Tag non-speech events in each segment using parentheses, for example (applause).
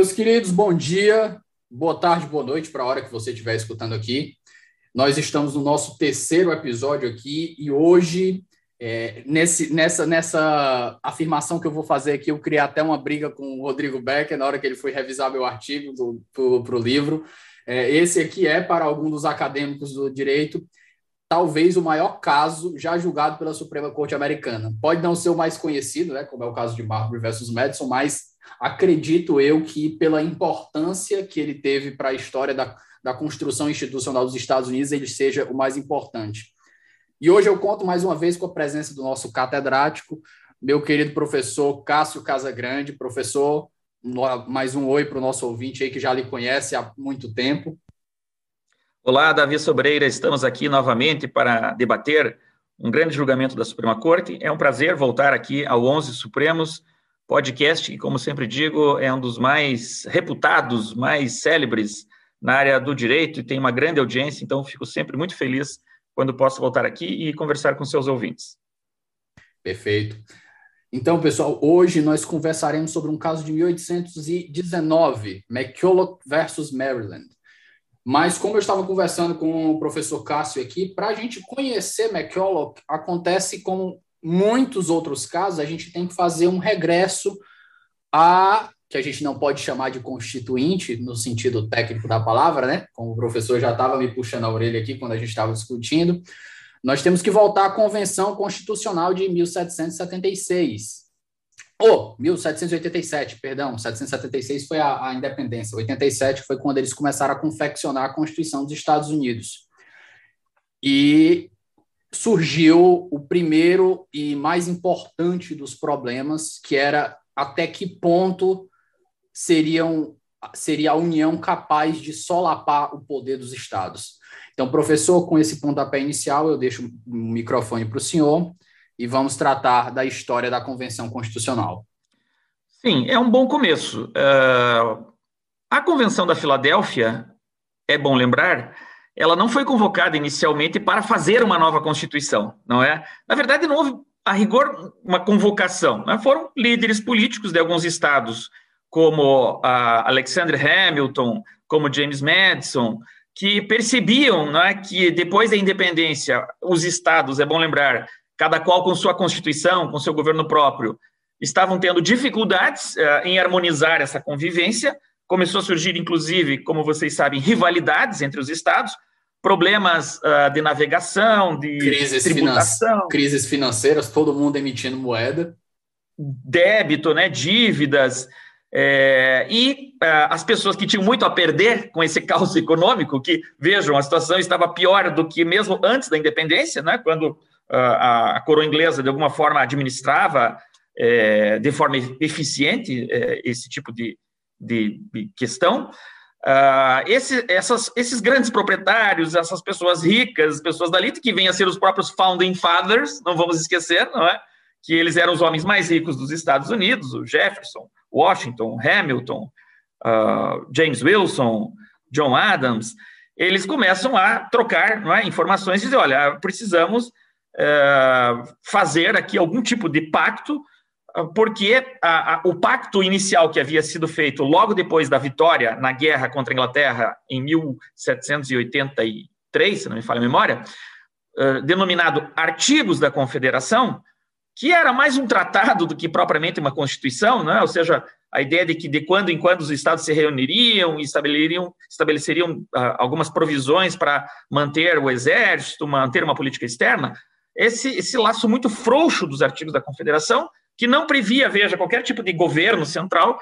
Meus queridos, bom dia, boa tarde, boa noite para a hora que você estiver escutando aqui. Nós estamos no nosso terceiro episódio aqui e hoje, é, nesse, nessa, nessa afirmação que eu vou fazer aqui, eu criei até uma briga com o Rodrigo Becker na hora que ele foi revisar meu artigo para o livro. É, esse aqui é, para algum dos acadêmicos do direito, talvez o maior caso já julgado pela Suprema Corte Americana. Pode não ser o mais conhecido, né, como é o caso de Marbury versus Madison, mas acredito eu que, pela importância que ele teve para a história da, da construção institucional dos Estados Unidos, ele seja o mais importante. E hoje eu conto mais uma vez com a presença do nosso catedrático, meu querido professor Cássio Casagrande. Professor, mais um oi para o nosso ouvinte aí que já lhe conhece há muito tempo. Olá, Davi Sobreira, estamos aqui novamente para debater um grande julgamento da Suprema Corte. É um prazer voltar aqui ao 11 Supremos podcast que, como sempre digo, é um dos mais reputados, mais célebres na área do direito e tem uma grande audiência, então fico sempre muito feliz quando posso voltar aqui e conversar com seus ouvintes. Perfeito. Então, pessoal, hoje nós conversaremos sobre um caso de 1819, McCulloch versus Maryland. Mas como eu estava conversando com o professor Cássio aqui, para a gente conhecer McCulloch, acontece com muitos outros casos, a gente tem que fazer um regresso a que a gente não pode chamar de constituinte no sentido técnico da palavra, né? Como o professor já estava me puxando a orelha aqui quando a gente estava discutindo, nós temos que voltar à Convenção Constitucional de 1776. Ou, oh, 1787, perdão, 776 foi a, a independência, 87 foi quando eles começaram a confeccionar a Constituição dos Estados Unidos. E surgiu o primeiro e mais importante dos problemas, que era até que ponto seriam, seria a União capaz de solapar o poder dos estados. Então, professor, com esse pontapé inicial, eu deixo o microfone para o senhor e vamos tratar da história da Convenção Constitucional. Sim, é um bom começo. Uh, a Convenção da Filadélfia, é bom lembrar, ela não foi convocada inicialmente para fazer uma nova Constituição, não é? Na verdade, não houve, a rigor, uma convocação. Né? Foram líderes políticos de alguns estados, como Alexander Hamilton, como James Madison, que percebiam é, que depois da independência, os estados, é bom lembrar, cada qual com sua Constituição, com seu governo próprio, estavam tendo dificuldades uh, em harmonizar essa convivência. Começou a surgir, inclusive, como vocês sabem, rivalidades entre os estados problemas uh, de navegação, de crises tributação. Finan crises financeiras, todo mundo emitindo moeda. Débito, né, dívidas. É, e uh, as pessoas que tinham muito a perder com esse (laughs) caos econômico, que, vejam, a situação estava pior do que mesmo antes da independência, né, quando uh, a coroa inglesa, de alguma forma, administrava é, de forma eficiente é, esse tipo de, de, de questão. Uh, esse, essas, esses grandes proprietários, essas pessoas ricas, pessoas da elite, que vêm a ser os próprios founding fathers, não vamos esquecer, não é? Que eles eram os homens mais ricos dos Estados Unidos, o Jefferson, Washington, Hamilton, uh, James Wilson, John Adams, eles começam a trocar não é, informações e dizer, olha, precisamos uh, fazer aqui algum tipo de pacto porque a, a, o pacto inicial que havia sido feito logo depois da vitória na guerra contra a Inglaterra em 1783, se não me falha a memória, uh, denominado Artigos da Confederação, que era mais um tratado do que propriamente uma constituição, não é? ou seja, a ideia de que de quando em quando os estados se reuniriam e estabeleceriam, estabeleceriam uh, algumas provisões para manter o exército, manter uma política externa, esse, esse laço muito frouxo dos artigos da Confederação que não previa, veja, qualquer tipo de governo central,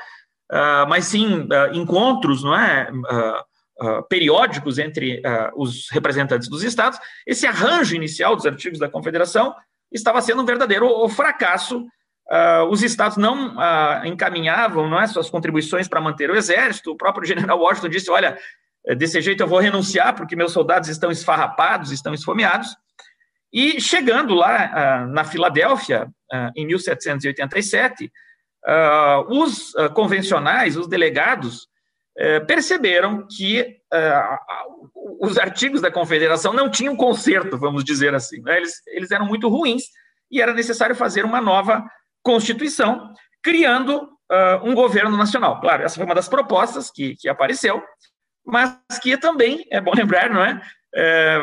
uh, mas sim uh, encontros não é, uh, periódicos entre os representantes dos estados. Esse arranjo inicial dos artigos da Confederação estava sendo um verdadeiro fracasso. Os estados não encaminhavam não é, suas contribuições para manter o exército. O próprio general Washington disse: Olha, desse jeito eu vou renunciar porque meus soldados estão esfarrapados, estão esfomeados. E chegando lá uh, na Filadélfia, em 1787, os convencionais, os delegados, eh, perceberam que os artigos da Confederação não tinham conserto, vamos dizer assim. Né? Eles, eles eram muito ruins e era necessário fazer uma nova Constituição, criando um governo nacional. Claro, essa foi uma das propostas que, que apareceu, mas que também, é bom lembrar, não é? É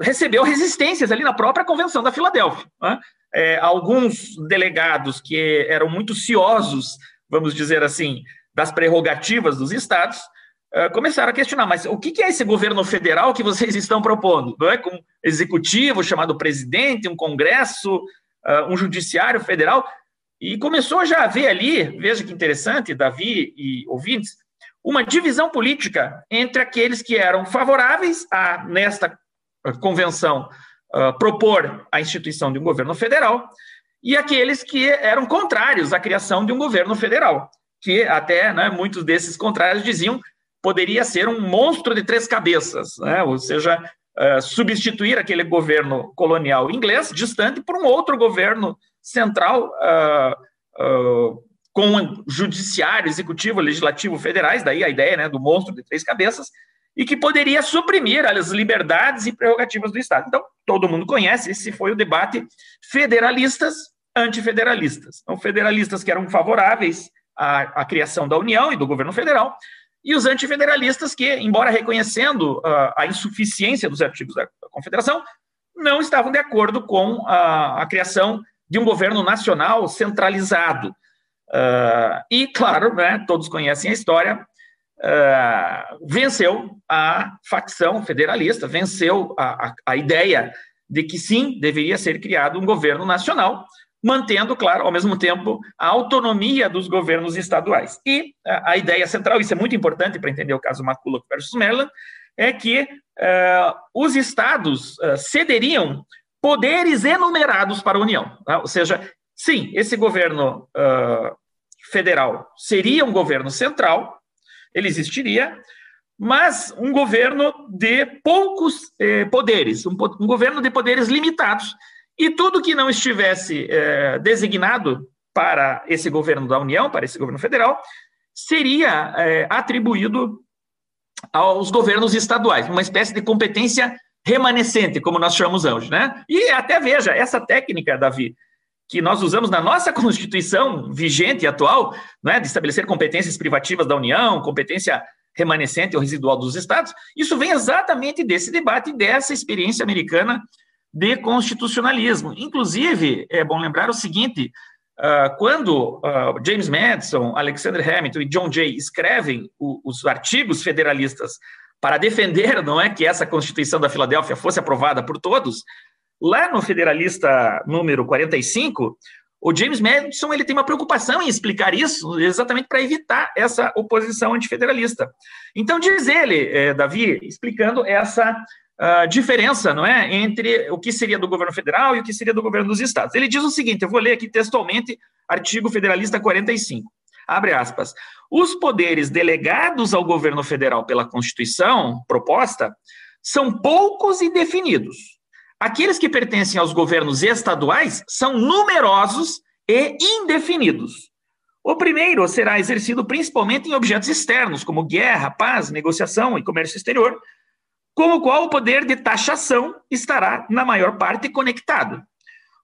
recebeu resistências ali na própria Convenção da Filadélfia. É? É, alguns delegados que eram muito ciosos, vamos dizer assim, das prerrogativas dos estados, uh, começaram a questionar, mas o que é esse governo federal que vocês estão propondo? Não é com um executivo chamado presidente, um congresso, uh, um judiciário federal? E começou já a ver ali, veja que interessante, Davi e ouvintes, uma divisão política entre aqueles que eram favoráveis a, nesta convenção, uh, propor a instituição de um governo federal e aqueles que eram contrários à criação de um governo federal, que até né, muitos desses contrários diziam poderia ser um monstro de três cabeças, né? ou seja, uh, substituir aquele governo colonial inglês distante por um outro governo central uh, com judiciário, executivo, legislativo federais, daí a ideia né, do monstro de três cabeças, e que poderia suprimir as liberdades e prerrogativas do Estado. Então, todo mundo conhece, esse foi o debate federalistas antifederalistas. Então, federalistas que eram favoráveis à, à criação da União e do governo federal, e os antifederalistas que, embora reconhecendo uh, a insuficiência dos artigos da, da, Confederação, não estavam de acordo com a, a criação de um governo nacional centralizado. Uh, e, claro, né, todos conhecem a história, uh, venceu a facção federalista, venceu a, a, a ideia de que sim, deveria ser criado um governo nacional, mantendo, claro, ao mesmo tempo, a autonomia dos governos estaduais. E a, a ideia central, isso é muito importante para entender o caso McCulloch versus Maryland, é que uh, os estados uh, cederiam poderes enumerados para a União. Tá? Ou seja, sim, esse governo uh, federal seria um governo central, ele existiria, mas um governo de poucos eh, poderes, um, um governo de poderes limitados, e tudo que não estivesse é, designado para esse governo da União, para esse governo federal, seria é, atribuído aos governos estaduais, uma espécie de competência remanescente, como nós chamamos hoje, né? E até veja, essa técnica, Davi, que nós usamos na nossa (laughs) Constituição vigente e atual, né, de estabelecer competências privativas da União, competência remanescente ou residual dos estados, isso vem exatamente desse debate, dessa experiência americana de constitucionalismo. Inclusive, é bom lembrar o seguinte: uh, quando uh, James Madison, Alexander Hamilton e John Jay escrevem os artigos federalistas para defender, não é, que essa Constituição da Filadélfia fosse aprovada por todos, lá no Federalista número 45, o James Madison ele tem uma preocupação em explicar isso, exatamente para evitar essa oposição antifederalista. Então, diz ele, eh, Davi, explicando essa uh, diferença, não é, entre o que seria do governo federal e o que seria do governo dos estados. Ele diz o seguinte, eu vou ler aqui textualmente, artigo federalista 45. Abre aspas. Os poderes delegados ao governo federal pela Constituição proposta são poucos e definidos. Aqueles que pertencem aos governos estaduais são numerosos e indefinidos. O primeiro será exercido principalmente em objetos externos, como guerra, paz, negociação e comércio exterior, com o qual o poder de taxação estará, na maior parte, conectado.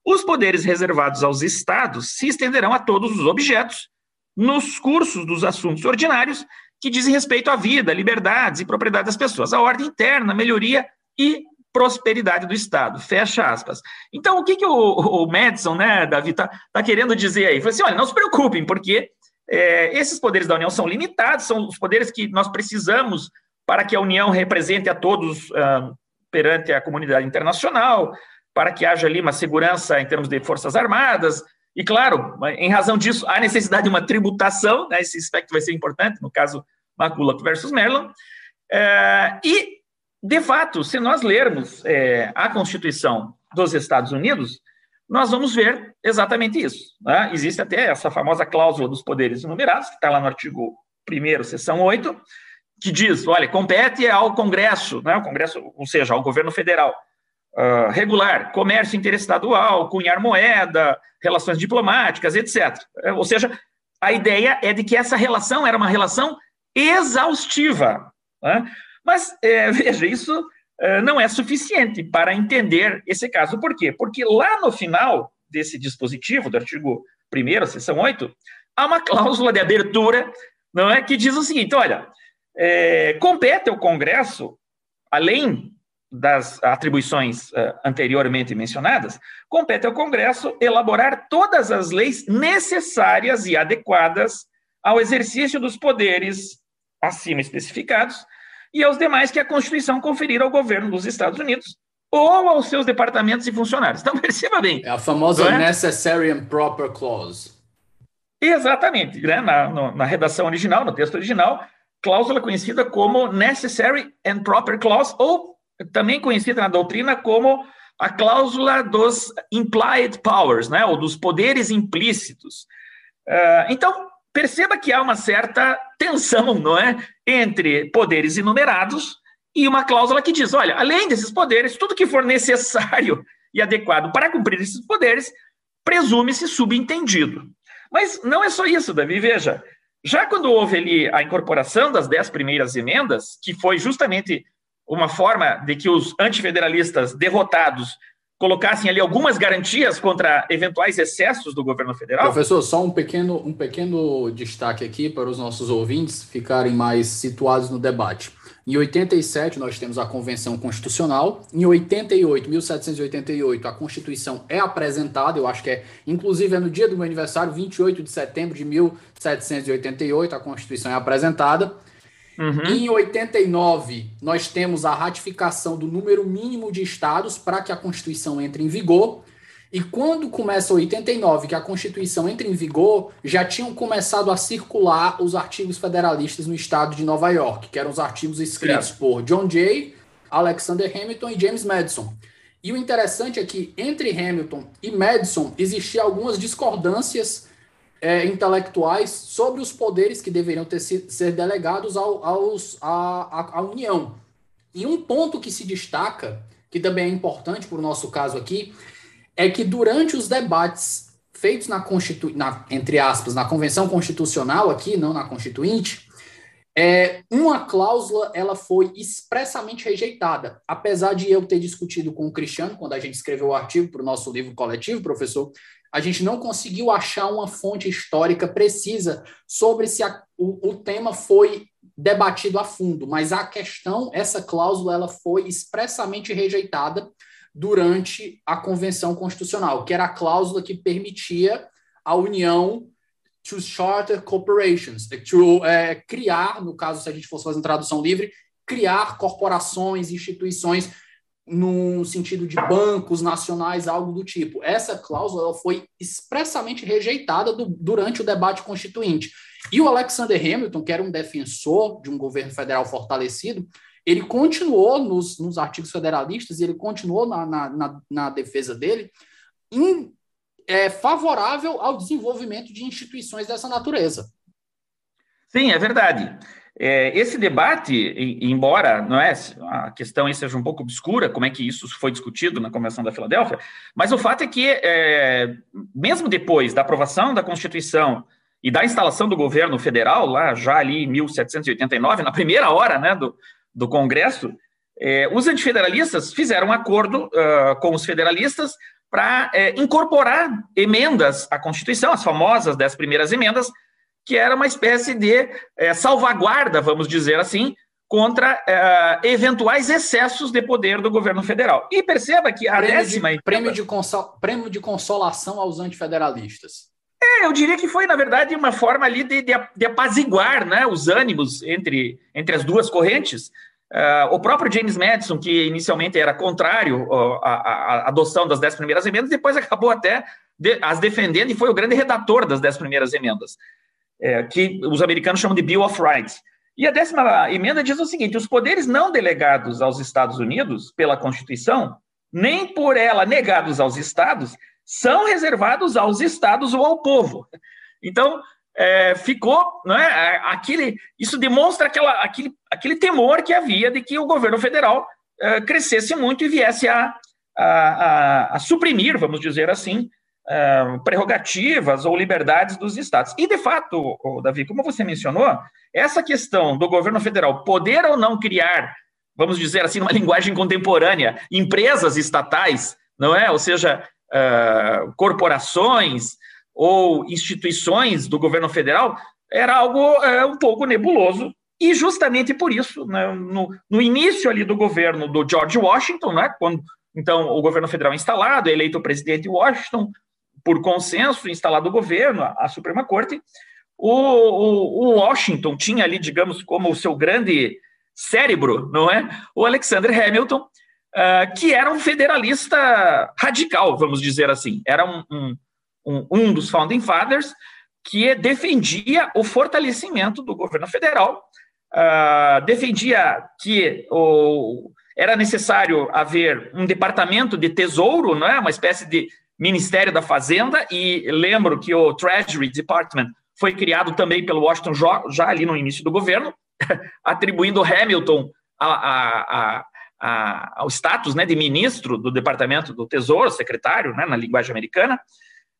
Os poderes reservados aos estados se estenderão a todos os objetos, nos cursos dos assuntos ordinários que dizem respeito à vida, liberdades e propriedade das pessoas, a ordem interna, melhoria e prosperidade do Estado. Fecha aspas. Então, o que, que o, o Madison, né, Davi, está tá querendo dizer aí? Falou assim: olha, não se preocupem, porque é, esses poderes da União são limitados, são os poderes que nós precisamos para que a União represente a todos uh, perante a comunidade internacional, para que haja ali uma segurança em termos de forças armadas, e claro, em razão disso, há necessidade de uma tributação, né, esse aspecto vai ser importante, no caso McCulloch versus Maryland, uh, e, de fato, se nós lermos uh, a Constituição dos Estados Unidos, nós vamos ver exatamente isso. Né? Existe até essa famosa cláusula dos poderes enumerados, que está lá no artigo 1, seção 8, que diz: olha, compete ao Congresso, né? o Congresso, ou seja, ao governo federal, uh, regular comércio interestadual, cunhar moeda, relações diplomáticas, etc. É, ou seja, a ideia é de que essa relação era uma relação exaustiva. Né? Mas, é, (laughs) veja, isso é, não é suficiente para entender esse caso. Por quê? Porque lá no final desse dispositivo, do artigo 1, seção 8, há uma cláusula de abertura não é, que diz o seguinte: olha, é, compete ao Congresso, além das atribuições uh, anteriormente mencionadas, compete ao Congresso elaborar todas as leis necessárias e adequadas ao exercício dos poderes acima especificados e aos demais que a Constituição conferir ao governo dos Estados Unidos ou aos seus departamentos e funcionários. Então, (laughs) perceba bem. É a famosa é? Necessary and Proper Clause. Exatamente. Né? Na, no, na redação original, no texto original, cláusula conhecida como Necessary and Proper Clause, ou também conhecida na doutrina como a cláusula dos implied powers, né? ou dos poderes implícitos. Uh, então, perceba que há uma certa tensão, (laughs) não é, entre poderes enumerados e uma cláusula que diz, olha, além desses poderes, tudo que for necessário (laughs) e adequado para cumprir esses poderes, presume-se subentendido. Mas não é só isso, Davi, veja, já quando houve ali a incorporação das dez primeiras emendas, que foi justamente uma forma de que os antifederalistas derrotados colocassem ali algumas garantias contra eventuais excessos do governo federal? Professor, só um pequeno, um pequeno destaque aqui para os nossos ouvintes ficarem mais situados no debate. Em 87, nós temos a Convenção Constitucional. Em 88, 1788, a Constituição é apresentada. Eu acho que é, inclusive, é no dia do meu aniversário, 28 de setembro de 1788, a Constituição é apresentada. Uhum. Em 89, nós temos a ratificação do número mínimo de estados para que a Constituição entre em vigor. E quando começa 89, que a Constituição entra em vigor, já tinham começado a circular os artigos federalistas no estado de Nova York, que eram os artigos escritos é. por John Jay, Alexander Hamilton e James Madison. E o interessante é que entre Hamilton e Madison existiam algumas discordâncias é, intelectuais sobre os poderes que deveriam ter ser delegados ao, aos, à, à União. E um ponto que se destaca, que também é importante para o nosso caso aqui, é que durante os debates feitos na, Constitu na entre aspas, na Convenção Constitucional aqui, não na Constituinte, é, uma cláusula ela foi expressamente rejeitada. Apesar de eu ter discutido com o Cristiano, quando a gente escreveu o artigo para o nosso livro coletivo, professor, a gente não conseguiu achar uma fonte histórica precisa sobre se a, o, o tema foi debatido a fundo, mas a questão, essa cláusula, ela foi expressamente rejeitada durante a Convenção Constitucional, que era a cláusula que permitia a União to charter corporations, to é, criar, no caso, se a gente fosse fazer uma tradução livre, criar corporações, instituições no sentido de bancos nacionais, algo do tipo. Essa cláusula foi expressamente rejeitada do, durante o debate constituinte. E o Alexander Hamilton, que era um defensor de um governo federal fortalecido, ele continuou nos, nos artigos federalistas e ele continuou na, na, na, na defesa dele em, é, favorável ao desenvolvimento de instituições dessa natureza. Sim, é verdade. É, esse debate, embora não é, a questão aí seja um pouco obscura, como é que isso foi discutido na Convenção da Filadélfia, mas o fato é que, é, mesmo depois da aprovação da Constituição e da instalação do governo federal, lá já ali em 1789, na primeira hora né, do, do Congresso, é, os antifederalistas fizeram um acordo uh, com os federalistas para é, incorporar emendas à Constituição, as famosas dez primeiras emendas, que era uma espécie de é, salvaguarda, vamos dizer assim, contra é, eventuais excessos de poder do governo federal. E perceba que a prêmio décima... De, prêmio, de consol, prêmio de consolação aos antifederalistas. É, eu diria que foi, na verdade, uma forma ali de, de, de apaziguar né, os ânimos entre, entre as duas correntes. Uh, o próprio James Madison, que inicialmente era contrário à, à, adoção das dez primeiras emendas, depois acabou até de, as defendendo e foi o grande redator das dez primeiras emendas é, que os americanos chamam de Bill of Rights. E a décima emenda diz o seguinte: os poderes não delegados aos Estados Unidos pela Constituição, nem por ela negados aos Estados, são reservados aos estados ou ao povo. Então, é, ficou, não é, aquele, isso demonstra aquela, aquele, aquele temor que havia de que o governo federal é, crescesse muito e viesse a, a, a, a suprimir, vamos dizer assim, prerrogativas ou liberdades dos estados. E, de fato, Davi, como você mencionou, essa questão do governo federal poder ou não criar, vamos dizer assim, numa (laughs) linguagem contemporânea, empresas estatais, não é? Ou seja, uh, corporações ou instituições do governo federal, era algo uh, um pouco nebuloso. E justamente por isso, né, no, no, início ali do governo do George Washington, né, quando então o governo federal é instalado, é eleito o presidente Washington, por consenso, instalado o governo, a, a Suprema Corte, o, o, o, Washington tinha ali, digamos, como o seu grande cérebro, não é? O Alexander Hamilton, uh, que era um federalista radical, vamos dizer assim. Era um, um, um, um dos founding fathers que defendia o fortalecimento do governo federal, uh, defendia que o, era necessário haver um departamento de tesouro, não é? uma espécie de Ministério da Fazenda, e lembro que o Treasury Department foi criado também pelo Washington já ali no início do governo, (laughs) atribuindo Hamilton a, a, a, ao status né, de ministro do Departamento do Tesouro, secretário, né, na linguagem americana,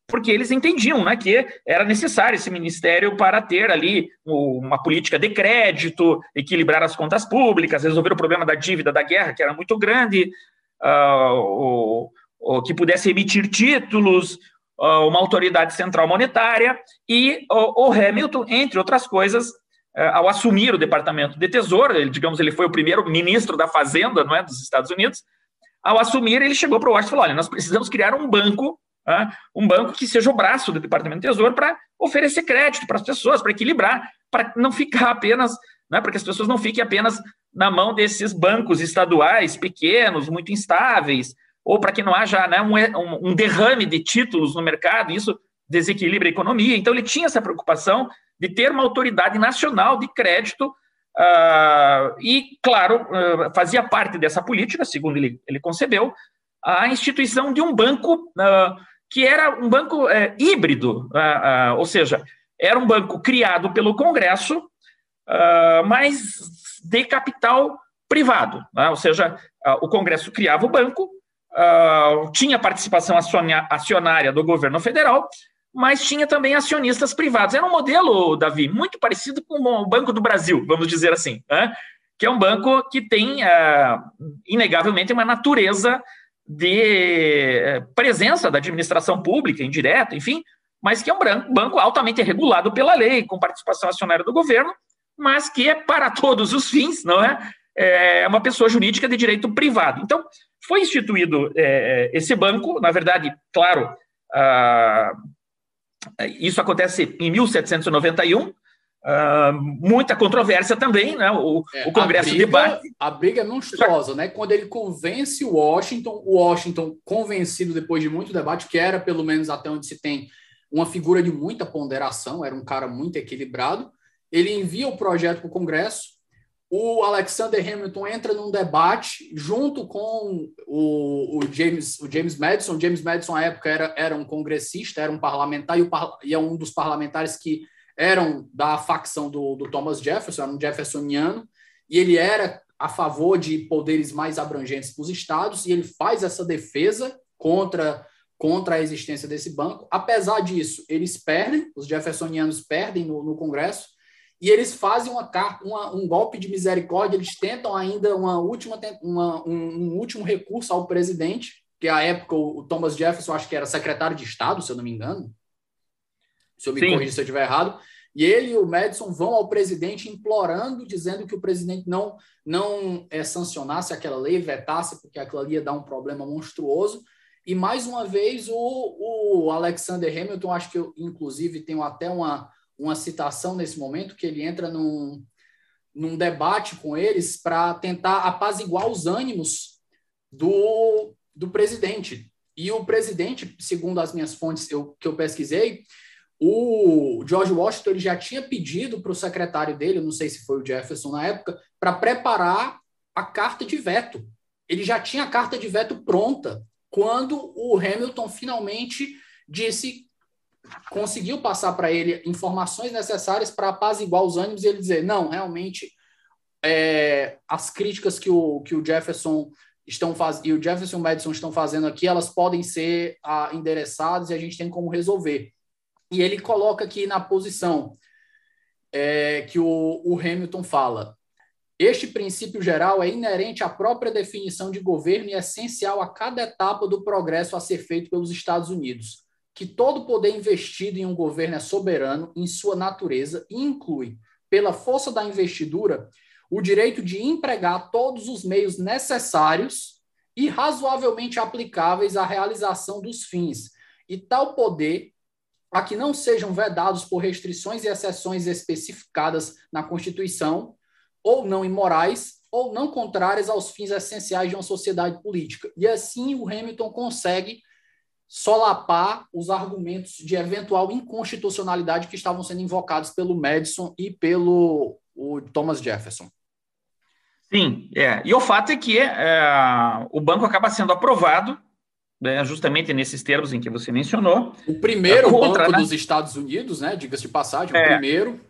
porque eles entendiam né, que era necessário esse ministério para ter ali uma política de crédito, equilibrar as contas públicas, resolver o problema da dívida da guerra, que era muito grande, uh, o, que pudesse emitir títulos, uh, uma autoridade central monetária, e o, Hamilton, entre outras coisas, é, ao assumir o Departamento de Tesouro, ele, digamos, ele foi o primeiro ministro da Fazenda, não é, dos Estados Unidos. Ao assumir, ele chegou para o Washington e falou: olha, nós precisamos criar um banco, né, um banco que seja o braço do Departamento de Tesouro para oferecer crédito para as pessoas, para equilibrar, para não ficar apenas, né, para que as pessoas não fiquem apenas na mão desses bancos estaduais pequenos, muito instáveis, ou para que não haja né, um, um derrame de títulos no mercado, isso desequilibra a economia. Então, ele tinha essa preocupação de ter uma autoridade nacional de crédito uh, e, claro, uh, fazia parte dessa política, segundo ele, ele concebeu, a instituição de um banco uh, que era um banco eh, híbrido, ou seja, era um banco criado pelo Congresso, mas de capital privado, né? ou seja, o Congresso criava o banco, tinha participação acionária do governo federal, mas tinha também acionistas privados. Era um modelo, Davi, muito parecido com o Banco do Brasil, vamos dizer assim, né? que é um banco que tem, uh, inegavelmente, uma natureza de eh, presença da administração pública, indireta, enfim, mas que é um banco altamente regulado pela lei, com participação acionária do governo, mas que é para todos os fins, não é? É uma pessoa jurídica de direito privado. Então, foi instituído é, esse banco, na verdade, claro, uh, isso acontece em 1791. Uh, muita controvérsia também, né? O, é, o Congresso briga, debate. A briga é monstruosa, né? Quando ele convence o Washington, o Washington, convencido depois de muito debate, que era pelo menos até onde se tem uma figura de muita ponderação, era um cara muito equilibrado, ele envia o projeto para o Congresso, o Alexander Hamilton entra num debate junto com o, o, James, o James Madison. O James Madison, à época, era, era um congressista, era um parlamentar, e, o, e é um dos parlamentares que eram da facção do, do Thomas Jefferson, era um jeffersoniano, e ele era a favor de poderes mais abrangentes para os estados, e ele faz essa defesa contra, contra a existência desse banco. Apesar disso, eles perdem, os jeffersonianos perdem no, no Congresso, e eles fazem uma, uma, um golpe de misericórdia, eles tentam ainda uma última, uma, um, um, último recurso ao presidente, que à época o, Thomas Jefferson, acho que era secretário de Estado, se eu não me engano, se eu me corrigir se eu estiver errado, e ele e o Madison vão ao presidente implorando, dizendo que o presidente não, não é, sancionasse aquela lei, vetasse, porque aquilo ali ia dar um problema monstruoso. E mais uma vez o, o Alexander Hamilton, acho que eu, inclusive, tenho até uma, uma citação nesse momento, que ele entra num, num debate com eles para tentar apaziguar os ânimos do, do presidente. E o presidente, segundo as minhas fontes eu, que eu pesquisei, o George Washington ele já tinha pedido para o secretário dele, não sei se foi o Jefferson na época, para preparar a carta de veto. Ele já tinha a carta de veto pronta quando o Hamilton finalmente disse, conseguiu passar para ele informações necessárias para apaziguar os ânimos e ele dizer: não, realmente, é, as críticas que o, que o Jefferson estão fazendo e o Jefferson Madison estão fazendo aqui, elas podem ser ah, endereçadas e a gente tem como resolver. E ele coloca aqui na posição é, que o, o Hamilton fala. Este princípio geral é inerente à própria definição de governo e é essencial a cada etapa do progresso a ser feito pelos Estados Unidos, que todo poder investido em um governo é soberano em sua natureza e inclui, pela força da investidura, o direito de empregar todos os meios necessários e razoavelmente aplicáveis à realização dos fins, e tal poder a que não sejam vedados por restrições e exceções especificadas na Constituição, ou não imorais, ou não contrárias aos fins essenciais de uma sociedade política. E assim o Hamilton consegue solapar os argumentos de eventual inconstitucionalidade que estavam sendo invocados pelo Madison e pelo o Thomas Jefferson. Sim, é. E o fato é que é, o banco acaba sendo aprovado né, justamente nesses termos em que você mencionou. O primeiro contra, banco né? dos Estados Unidos, né? Diga-se de passagem, é, o primeiro.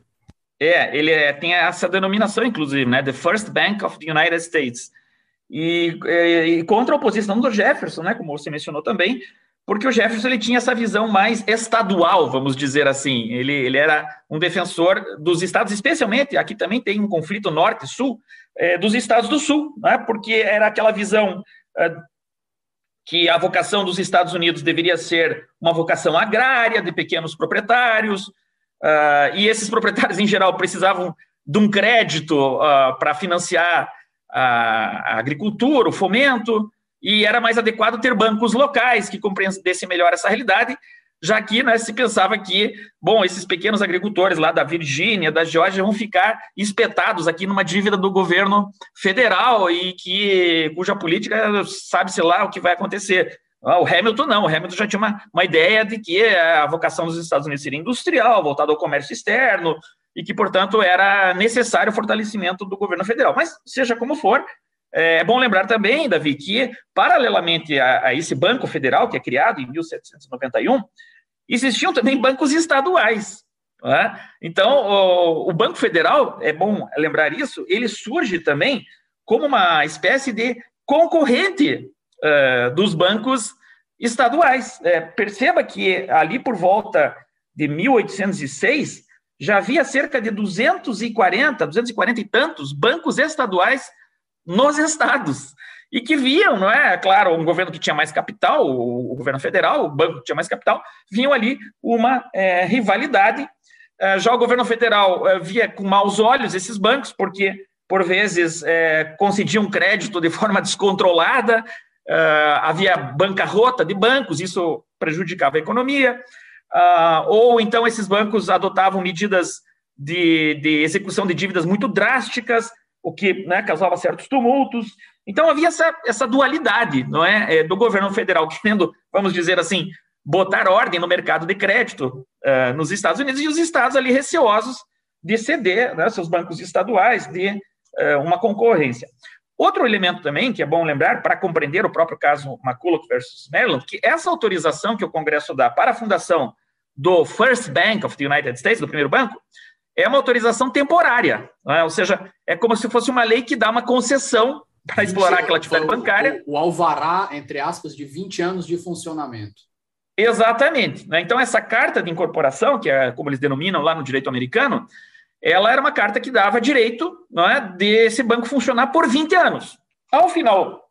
É, ele é, tem essa denominação, inclusive, né? The First Bank of the United States. E, e, e, contra a oposição do Jefferson, né? Como você mencionou também, porque o Jefferson ele tinha essa visão mais estadual, vamos dizer assim. Ele, ele era um defensor dos estados, especialmente, aqui também tem um conflito norte-sul, é, dos estados do sul, né? porque era aquela visão é, que a vocação dos Estados Unidos deveria ser uma vocação agrária, de pequenos proprietários, uh, e esses proprietários, em geral, precisavam de um crédito uh, para financiar a, a, agricultura, o fomento, e era mais adequado ter bancos locais que compreendessem melhor essa realidade, já que né, se pensava que, bom, esses pequenos agricultores lá da Virgínia, da Geórgia, vão ficar espetados aqui numa dívida do governo federal e que cuja política sabe-se lá o que vai acontecer. Ah, o Hamilton não, o Hamilton já tinha uma, uma ideia de que a vocação dos Estados Unidos seria industrial, voltada ao comércio externo, e que, portanto, era necessário o fortalecimento do governo federal. Mas, seja como for, é bom lembrar também, Davi, que, paralelamente a, a esse Banco Federal, que é criado em 1791, existiam também bancos estaduais. É? Então, o, o, Banco Federal, é bom lembrar isso, ele surge também como uma espécie de concorrente uh, dos bancos estaduais. É, perceba que ali por volta de 1806 já havia cerca de 240, 240 e tantos bancos estaduais nos estados. E que viam, não é? Claro, um governo que tinha mais capital, o, governo federal, o banco que tinha mais capital, viam ali uma é, rivalidade. É, já o governo federal é, via com maus olhos esses bancos, porque, por vezes, é, concediam crédito de (laughs) forma descontrolada, é, havia bancarrota de bancos, isso prejudicava a economia. Uh, ou então esses bancos adotavam medidas de, de, execução de dívidas muito drásticas, o que né, causava certos tumultos. Então havia essa, essa dualidade não é, é do governo federal querendo, vamos dizer assim, botar ordem no mercado de crédito uh, nos Estados Unidos e os estados ali receosos de ceder né, seus bancos estaduais de uh, uma concorrência. Outro elemento também que é bom lembrar para compreender o próprio caso McCulloch versus Maryland, que essa autorização que o Congresso dá para a fundação do First Bank of the United States, do primeiro banco, é uma autorização temporária, é? ou seja, é como se fosse uma lei que dá uma concessão para explorar aquela atividade bancária. O, o, alvará, entre aspas, de 20 anos de funcionamento. Exatamente. Né? Então, essa carta de incorporação, que é como eles denominam lá no direito americano, ela era uma carta que dava direito é, desse banco funcionar por 20 anos. Ao final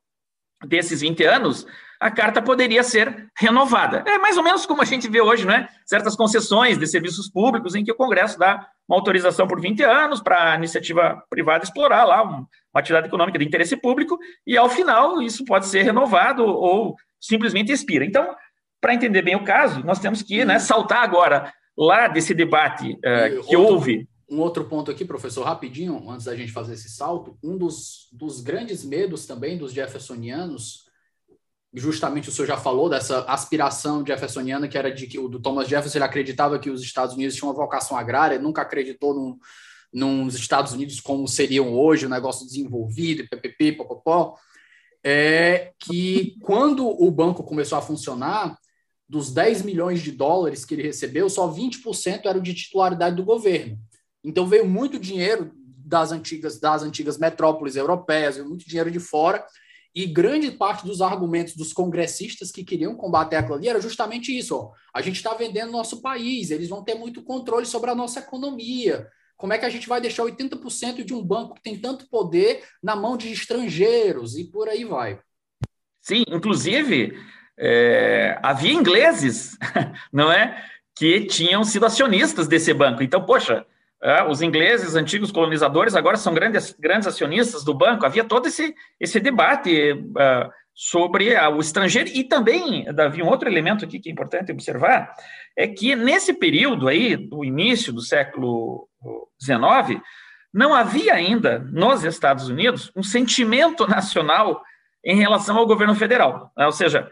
desses 20 anos, a carta poderia ser renovada. É mais ou menos como a gente vê hoje, né? Certas concessões de serviços públicos em que o Congresso dá uma autorização por 20 anos para a iniciativa privada explorar lá uma atividade econômica de interesse público e, ao final, isso pode ser renovado ou simplesmente expira. Então, para entender bem o caso, nós temos que né, saltar agora lá desse debate uh, que outro, houve. Um outro ponto aqui, professor, rapidinho, antes da gente fazer esse salto, um dos, dos grandes medos também dos jeffersonianos justamente o senhor já falou dessa aspiração jeffersoniana que era de que o do Thomas Jefferson ele acreditava que os Estados Unidos tinham uma vocação agrária, nunca acreditou num, nos Estados Unidos como seriam hoje, o negócio desenvolvido, ppp, popopó. é que quando o banco começou a funcionar, dos 10 milhões de dólares que ele recebeu, só 20% eram de titularidade do governo. Então veio muito dinheiro das antigas das antigas metrópoles europeias, veio muito dinheiro de fora, e grande parte dos argumentos dos congressistas que queriam combater aquilo ali era justamente isso: ó, a gente está vendendo nosso país, eles vão ter muito controle sobre a nossa economia. Como é que a gente vai deixar 80% de um banco que tem tanto poder na mão de estrangeiros e por aí vai? Sim, inclusive é, havia ingleses, (laughs) não é, que tinham sido acionistas desse banco. Então, poxa, é, os ingleses, antigos colonizadores, agora são grandes, grandes acionistas do banco. Havia todo esse, esse debate uh, sobre uh, o estrangeiro. E também, Davi, um outro elemento aqui que é importante observar é que nesse período aí, do início do século XIX, não havia ainda nos Estados Unidos um sentimento nacional em relação ao governo federal. Né? Ou seja,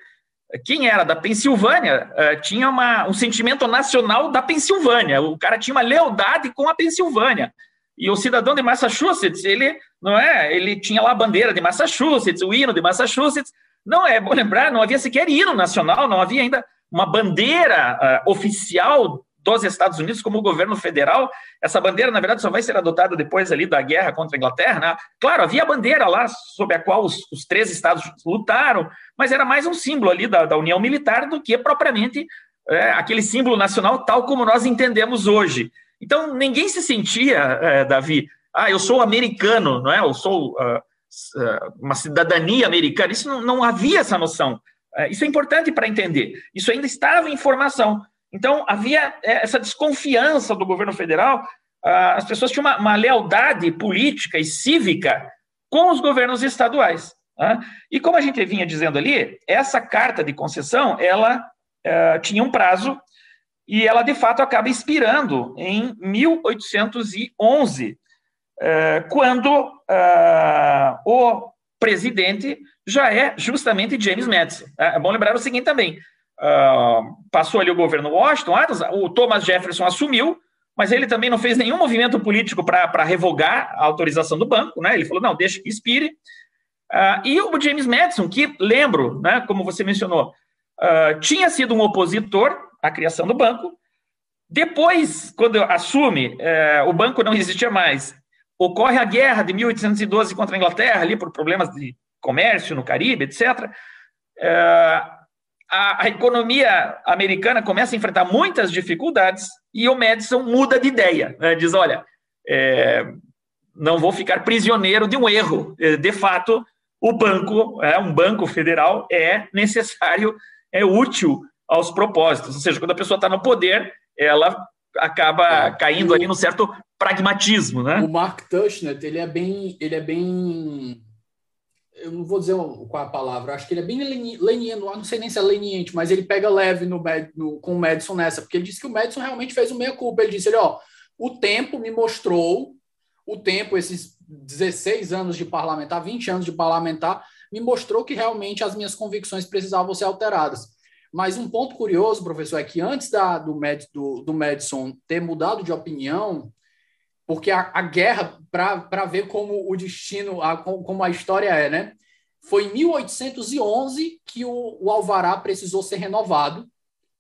quem era da Pensilvânia uh, tinha uma, um sentimento nacional da Pensilvânia. O cara tinha uma lealdade com a Pensilvânia. E o cidadão de Massachusetts, ele não é, ele tinha lá a bandeira de Massachusetts, o hino de Massachusetts. Não é bom lembrar, não havia sequer hino nacional, não havia ainda uma bandeira uh, oficial dos Estados Unidos como governo federal. Essa bandeira, na verdade, só vai ser adotada depois ali da guerra contra a Inglaterra. Né? Claro, havia a bandeira lá sob a qual os, os três estados lutaram, mas era mais um símbolo ali da, da União Militar do que propriamente é, aquele símbolo nacional tal como nós entendemos hoje. Então, ninguém se sentia, é, Davi, ah, eu sou americano, não é? Eu sou uh, uma cidadania americana. Isso não, não havia essa noção. Uh, isso é importante para entender. Isso ainda estava em formação. Então, havia é, essa desconfiança do governo federal, ah, as pessoas tinham uma, uma lealdade política e cívica com os governos estaduais. Tá? E como a gente vinha dizendo ali, essa carta de concessão, ela é, tinha um prazo e ela, de fato, acaba expirando em 1811, é, quando ah, o presidente já é justamente James Madison. É bom lembrar o seguinte também, Uh, passou ali o governo Washington, o Thomas Jefferson assumiu, mas ele também não fez nenhum movimento político para revogar a autorização do banco, né? Ele falou, não, deixa que expire. Uh, e o James Madison, que lembro, né, como você mencionou, uh, tinha sido um opositor à criação do banco. Depois, quando assume, uh, o banco não existia mais. Ocorre a guerra de 1812 contra a Inglaterra, ali por problemas de comércio no Caribe, etc. a, a, economia americana começa a enfrentar muitas dificuldades e o Madison muda de ideia. Né? Diz: olha, é, não vou ficar prisioneiro de um erro. É, de fato, o banco, é, um banco federal, é necessário, é útil aos propósitos. Ou seja, quando a pessoa está no poder, ela acaba é, caindo ali no certo pragmatismo, né? O Mark Tushnet, ele é bem, ele é bem eu não vou dizer qual a palavra, acho que ele é bem leniano, não sei nem se é leniente, mas ele pega leve no, no, com o Madison nessa, porque ele disse que o Madison realmente fez o meia-culpa. Ele disse: ele, ó, o tempo me mostrou, o tempo, esses 16 anos de parlamentar, 20 anos de parlamentar, me mostrou que realmente as minhas convicções precisavam ser alteradas. Mas um ponto curioso, professor, é que antes da, do, Mad, do, do Madison ter mudado de opinião, porque a, a guerra, para ver como o destino, a, como a história é, né? Foi em 1811 que o, o Alvará precisou ser renovado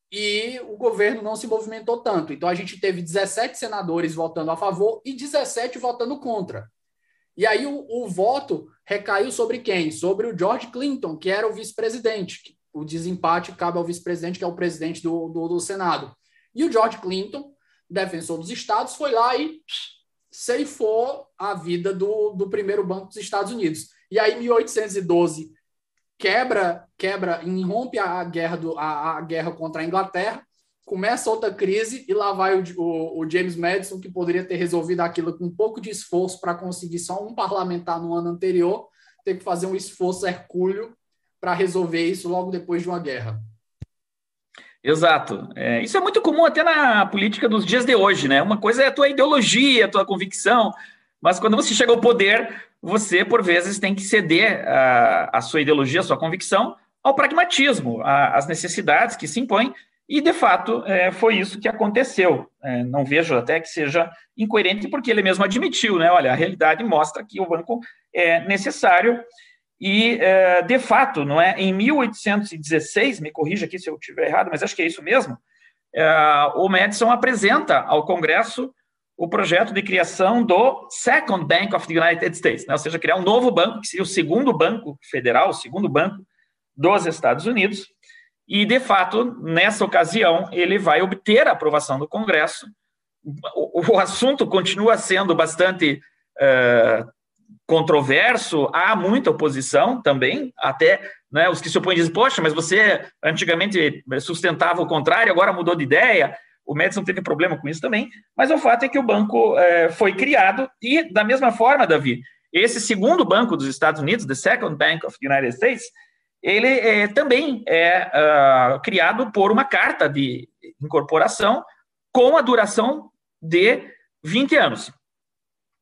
e o governo não se movimentou tanto. Então a gente teve 17 senadores votando a favor e 17 votando contra. E aí o, o voto recaiu sobre quem? Sobre o George Clinton, que era o vice-presidente. O desempate cabe ao vice-presidente, que é o presidente do, do, do Senado. E o George Clinton, defensor dos estados, foi lá e ceifou a vida do, do primeiro banco dos Estados Unidos. E aí, 1812, quebra, quebra, irrompe a guerra, do, a, a guerra contra a Inglaterra, começa outra crise e lá vai o, o, o, James Madison, que poderia ter resolvido aquilo com um pouco de esforço para conseguir só um parlamentar no ano anterior, ter que fazer um esforço hercúleo para resolver isso logo depois de uma guerra. Exato. É, isso é muito comum até na política dos dias de hoje, né? Uma coisa é a tua ideologia, a tua convicção, mas quando você chega ao poder, você, por vezes, tem que ceder a, a sua ideologia, a sua convicção, ao pragmatismo, às necessidades que se impõem, e, de fato, é, foi isso que aconteceu. É, não vejo até que seja incoerente, porque ele mesmo admitiu, né? Olha, a realidade mostra que o banco é necessário E, é, de fato, não é? em 1816, me corrija aqui se eu estiver errado, mas acho que é isso mesmo, é, o Madison apresenta ao Congresso o projeto de criação do Second Bank of the United States, né? ou seja, criar um novo banco, que seria o segundo banco federal, o segundo banco dos Estados Unidos, e, de fato, nessa ocasião, ele vai obter a aprovação do Congresso. O, assunto continua sendo bastante uh, controverso, há muita oposição também, até né, os que se opõem dizem, poxa, mas você antigamente sustentava o contrário, agora mudou de ideia. O Madison teve problema com isso também, mas o fato é que o banco é, foi criado e, da mesma forma, Davi, esse segundo banco dos Estados Unidos, the Second Bank of the United States, ele é, também é uh, criado por uma carta de incorporação com a duração de 20 anos.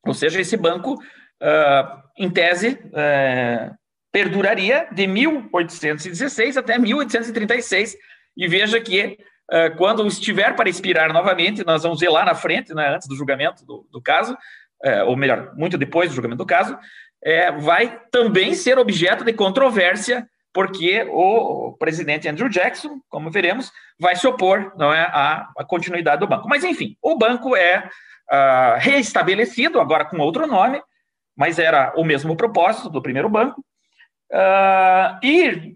Ou seja, esse banco uh, em tese, uh, perduraria de 1816 até 1836. E veja que, uh, quando estiver para expirar novamente, nós vamos ver lá na frente, né, antes do julgamento do, do caso, eh, ou melhor, muito depois do julgamento do caso, eh, vai também ser objeto de controvérsia, porque o presidente Andrew Jackson, como veremos, vai se opor não é, à, continuidade do banco. Mas, enfim, o banco é uh, reestabelecido, agora com outro nome, mas era o mesmo propósito do primeiro banco. Uh, e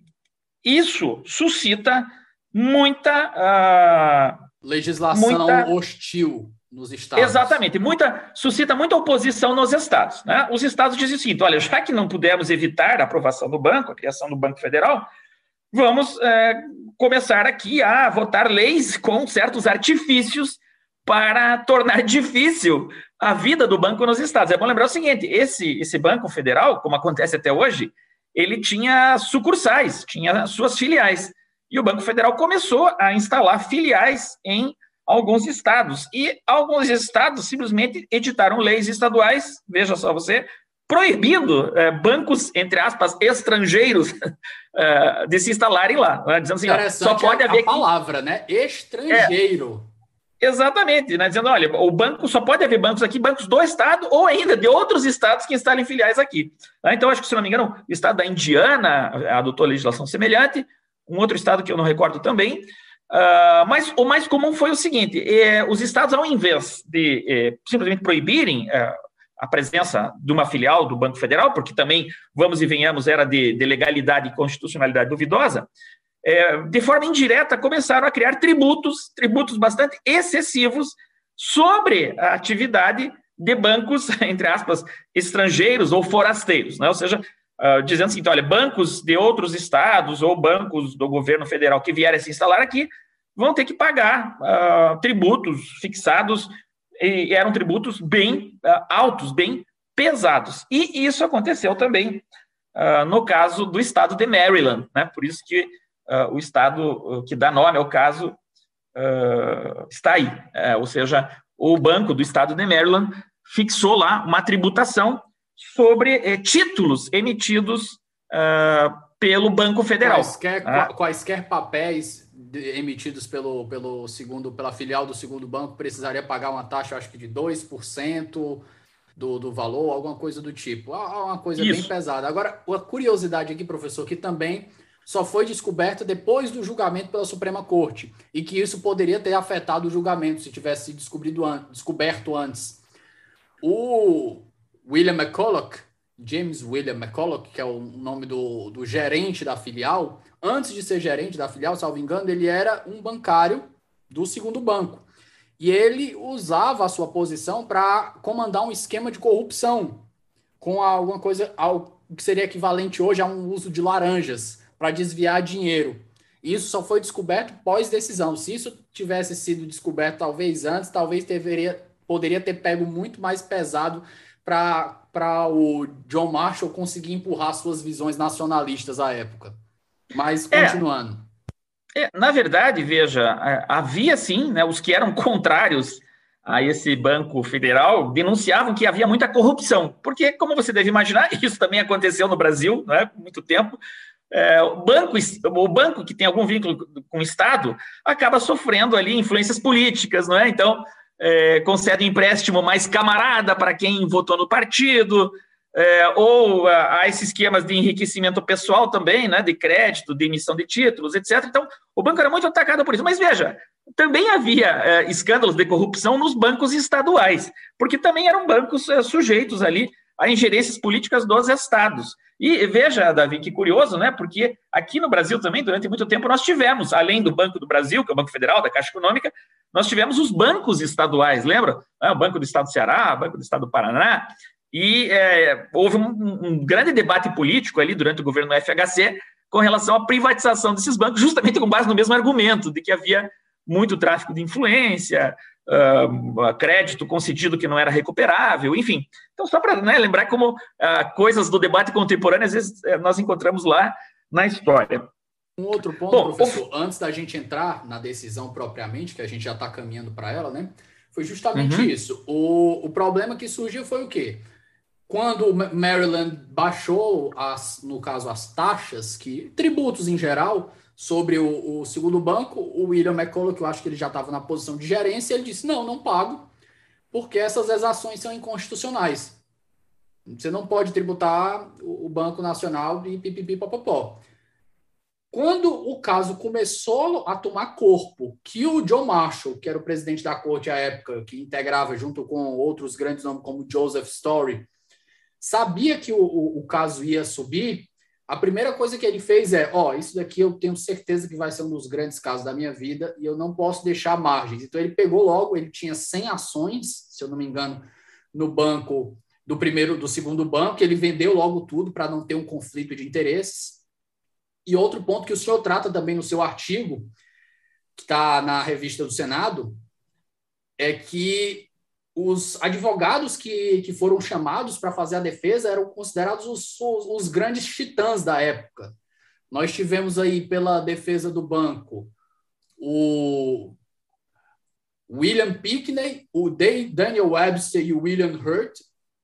isso suscita muita. Uh, Legislação muita... hostil nos estados. Exatamente, muita, suscita muita oposição nos estados. Né? Os estados dizem o seguinte: olha, já que não pudemos evitar a aprovação do banco, a criação do Banco Federal, vamos é, começar aqui a votar leis com certos artifícios para tornar (laughs) difícil a vida do banco nos estados. É bom lembrar o seguinte: esse, esse banco federal, como acontece até hoje, ele tinha sucursais, tinha suas filiais. E o Banco Federal começou a instalar filiais em alguns estados. E alguns estados simplesmente editaram leis estaduais, veja só você, proibindo é, bancos, entre aspas, estrangeiros é, (laughs) de se instalarem lá. Né? Dizendo assim, ó, só pode a, haver. A palavra, né? Estrangeiro. É, Exatamente, né? dizendo, olha, o banco só pode haver bancos aqui, bancos do estado ou ainda de outros estados que instalem filiais aqui. Tá? Então, acho que, se não me engano, o estado da Indiana adotou legislação semelhante, um outro estado que eu não recordo também. Uh, mas o mais comum foi o seguinte: eh, os estados, ao invés de eh, simplesmente proibirem eh, a presença de uma filial do Banco Federal, porque também, vamos e venhamos, era de, de legalidade e constitucionalidade duvidosa, é, de forma indireta, começaram a criar tributos, tributos bastante excessivos sobre a atividade de bancos, (laughs) entre aspas, estrangeiros ou forasteiros, né? ou seja, uh, dizendo assim, então, olha, bancos de outros estados ou bancos do governo federal que vierem se instalar aqui vão ter que pagar uh, tributos fixados, e eram tributos bem uh, altos, bem pesados. E isso aconteceu também no caso do estado de Maryland, né? por isso que uh, o Estado que dá nome ao caso uh, está aí. Uh, ou seja, o Banco do Estado de Maryland fixou lá uma tributação sobre eh, títulos emitidos pelo Banco Federal. Quaisquer, ah. quaisquer papéis emitidos pelo, pelo segundo, pela filial do segundo banco precisaria pagar uma taxa, acho que de 2% do, do valor, alguma coisa do tipo. Uma coisa Isso. bem pesada. Agora, uma curiosidade aqui, professor, que também só foi descoberta depois do julgamento pela Suprema Corte e que isso poderia ter afetado o julgamento se tivesse sido descobrido an descoberto antes. O William McCulloch, James William McCulloch, que é o nome do, do gerente da filial, antes de ser gerente da filial, salvo engano, ele era um bancário do segundo banco. E ele usava a sua posição para comandar um esquema de corrupção com alguma coisa que seria equivalente hoje a um uso de laranjas para desviar dinheiro. Isso só foi descoberto pós-decisão. Se isso tivesse sido descoberto talvez antes, talvez deveria, poderia ter pego muito mais pesado para o John Marshall conseguir empurrar suas visões nacionalistas à época. Mas é. continuando. É, é, na verdade, veja, é, havia sim, né, os que eram contrários a esse banco federal denunciavam que havia muita corrupção, porque, como você deve imaginar, (laughs) isso também aconteceu no Brasil, não é, por muito tempo. É, o, banco, o banco que tem algum vínculo com o Estado acaba sofrendo ali influências políticas, não é? Então, é, concede um empréstimo mais camarada para quem votou no partido, é, ou há esses esquemas de enriquecimento pessoal também, né, de crédito, de emissão de títulos, etc. Então, o banco era muito atacado por isso. Mas veja, também havia é, escândalos de corrupção nos bancos estaduais, porque também eram bancos é, sujeitos ali a ingerências políticas dos estados. E veja, Davi, que curioso, né? Porque aqui no Brasil também, durante muito tempo, nós tivemos, além do Banco do Brasil, que é o Banco Federal, da Caixa Econômica, nós tivemos os bancos estaduais, lembra? É, o Banco do Estado do Ceará, o Banco do Estado do Paraná, e é, houve um, um, grande debate político ali durante o governo do FHC com relação à privatização desses bancos, justamente com base no mesmo argumento, de que havia muito tráfico de influência, uh, crédito concedido que não era recuperável, enfim. Então, só para né, lembrar como uh, coisas do debate contemporâneo, às vezes, uh, nós encontramos lá na história. Um outro ponto, Bom, professor, antes da gente entrar na decisão propriamente, que a gente já está caminhando para ela, né? Foi justamente uhum. isso. O, o problema que surgiu foi o quê? Quando Maryland baixou, as, no caso, as taxas, que tributos em geral, sobre o, o segundo banco, o William McCulloch, que eu acho que ele já estava na posição de gerência, ele disse: não, não pago, porque essas exações são inconstitucionais. Você não pode tributar o Banco Nacional de pipipipopopó. Quando o caso começou a tomar corpo, que o John Marshall, que era o presidente da corte à época, que integrava junto com outros grandes nomes como Joseph Story, sabia que o, o, o caso ia subir, a primeira coisa que ele fez é: ó, isso daqui eu tenho certeza que vai ser um dos grandes casos da minha vida e eu não posso deixar margens. Então ele pegou logo, ele tinha 100 ações, se eu não me engano, no banco do primeiro, do segundo banco, ele vendeu logo tudo para não ter um conflito de interesses. E outro ponto que o senhor trata também no seu artigo, que está na revista do Senado, é que os advogados que, que foram chamados para fazer a defesa eram considerados os, os, os, grandes titãs da época. Nós tivemos aí pela defesa do banco o William Pickney, o Daniel Webster e o William Hurt,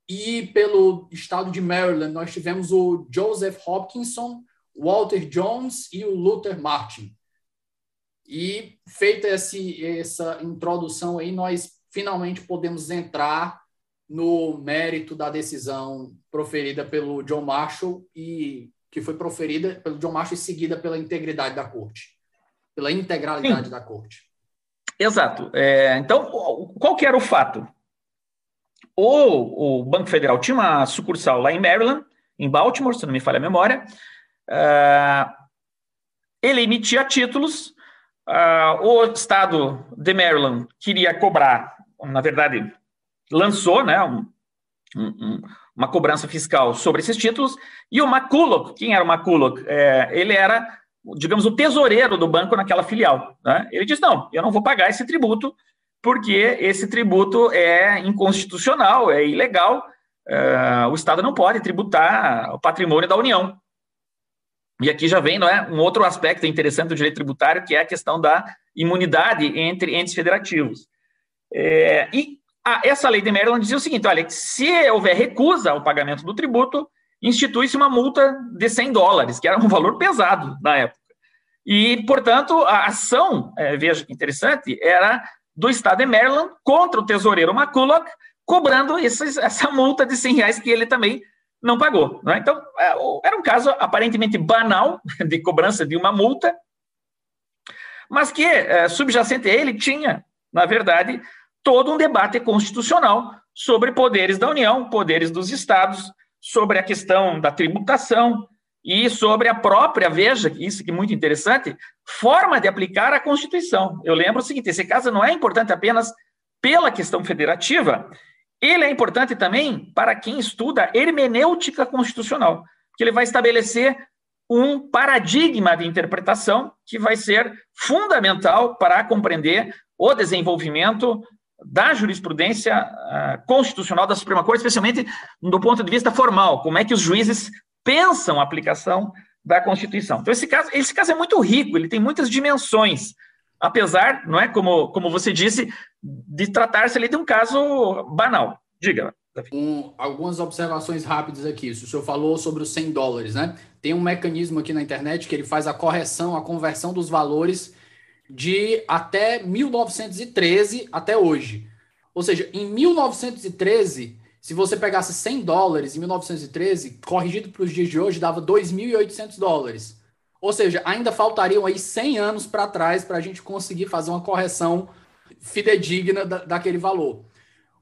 e pelo estado de Maryland nós tivemos o Joseph Hopkinson, Walter Jones e o Luther Martin. E feita essa introdução aí, nós finalmente podemos entrar no mérito da decisão proferida pelo John Marshall e que foi proferida pelo John Marshall e seguida pela integridade da corte, pela integralidade Sim. da corte. Exato. É, então, qual que era o fato? O, o, Banco Federal tinha uma sucursal lá em Maryland, em Baltimore, se não me falha a memória. Uh, ele emitia títulos. Uh, o estado de Maryland queria cobrar na verdade, lançou né, um, um, uma cobrança fiscal sobre esses títulos, e o McCulloch, quem era o McCulloch? É, ele era, digamos, o tesoureiro do banco naquela filial. Né? Ele disse, não, eu não vou pagar esse tributo, porque esse tributo é inconstitucional, é ilegal, é, o Estado não pode tributar o patrimônio da União. E aqui já vem não é, um outro aspecto interessante do direito tributário, que é a questão da imunidade entre entes federativos. É, e a, essa lei de Maryland dizia o seguinte: olha, se houver recusa ao pagamento do tributo, institui-se uma multa de 100 dólares, que era um valor pesado na época. E, portanto, a ação, é, veja que interessante, era do Estado de Maryland contra o tesoureiro McCulloch, cobrando esses, essa multa de 100 reais que ele também não pagou. Né? Então, é, era um caso aparentemente banal de cobrança de uma multa, mas que, é, subjacente a ele, tinha, na verdade, todo um debate constitucional sobre poderes da União, poderes dos estados, sobre a questão da tributação e sobre a própria, veja, isso que é muito interessante, forma de aplicar a Constituição. Eu lembro o seguinte: esse caso não é importante apenas pela questão federativa, ele é importante também para quem estuda hermenêutica constitucional, que ele vai estabelecer um paradigma de interpretação que vai ser fundamental para compreender o desenvolvimento da jurisprudência uh, constitucional da Suprema Corte, especialmente do ponto de vista formal, como é que os juízes pensam a aplicação da Constituição. Então, esse caso, esse caso é muito rico, ele tem muitas dimensões, apesar, não é, como, como você disse, de tratar-se ali de um caso banal. Diga. Um, algumas observações rápidas aqui. O senhor falou sobre os 100 dólares, né? Tem um mecanismo aqui na internet que ele faz a correção, a conversão dos valores de até 1913 até hoje. Ou seja, em 1913, Se você pegasse 100 dólares em 1913, corrigido para os dias de hoje, dava 2.800 dólares. Ou seja, ainda faltariam aí 100 anos para trás para a gente conseguir fazer uma correção fidedigna da, daquele valor.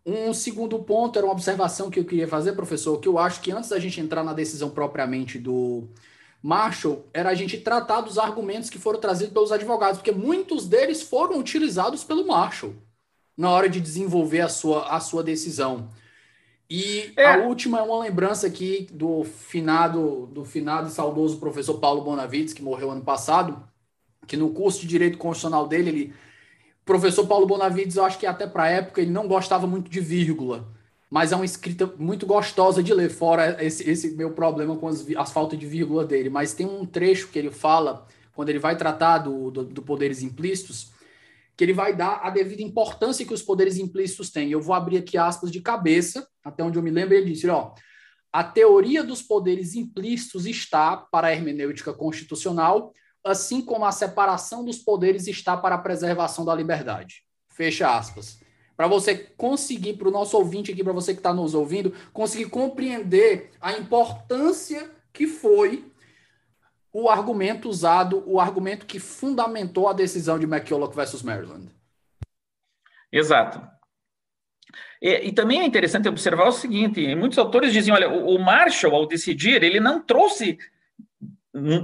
Um segundo ponto era uma observação que eu queria fazer, professor, que eu acho que antes da gente entrar na decisão propriamente do Marshall, era a gente tratar dos argumentos que foram trazidos pelos advogados, porque muitos deles foram utilizados pelo Marshall na hora de desenvolver a sua, a sua decisão. E é. a última é uma lembrança aqui do finado, do finado e saudoso professor Paulo Bonavides, que morreu ano passado, que no curso de Direito Constitucional dele, ele, professor Paulo Bonavides, eu acho que até para a época ele não gostava muito de vírgula, mas é uma escrita muito gostosa de ler, fora esse, esse meu problema com as, as faltas de vírgula dele. Mas tem um trecho que ele fala, quando ele vai tratar do, do, do poderes implícitos, que ele vai dar a devida importância que os poderes implícitos têm. Eu vou abrir aqui aspas de cabeça, até onde eu me lembro, ele disse, ó, a teoria dos poderes implícitos está para a hermenêutica constitucional, assim como a separação dos poderes está para a preservação da liberdade. Fecha aspas. Para você conseguir, para o nosso ouvinte aqui, para você que está nos ouvindo, conseguir compreender a importância que foi o argumento usado, o argumento que fundamentou a decisão de McCulloch versus Maryland. Exato. E, e, também é interessante observar o seguinte: muitos autores dizem, olha, o, o Marshall, ao decidir, ele não trouxe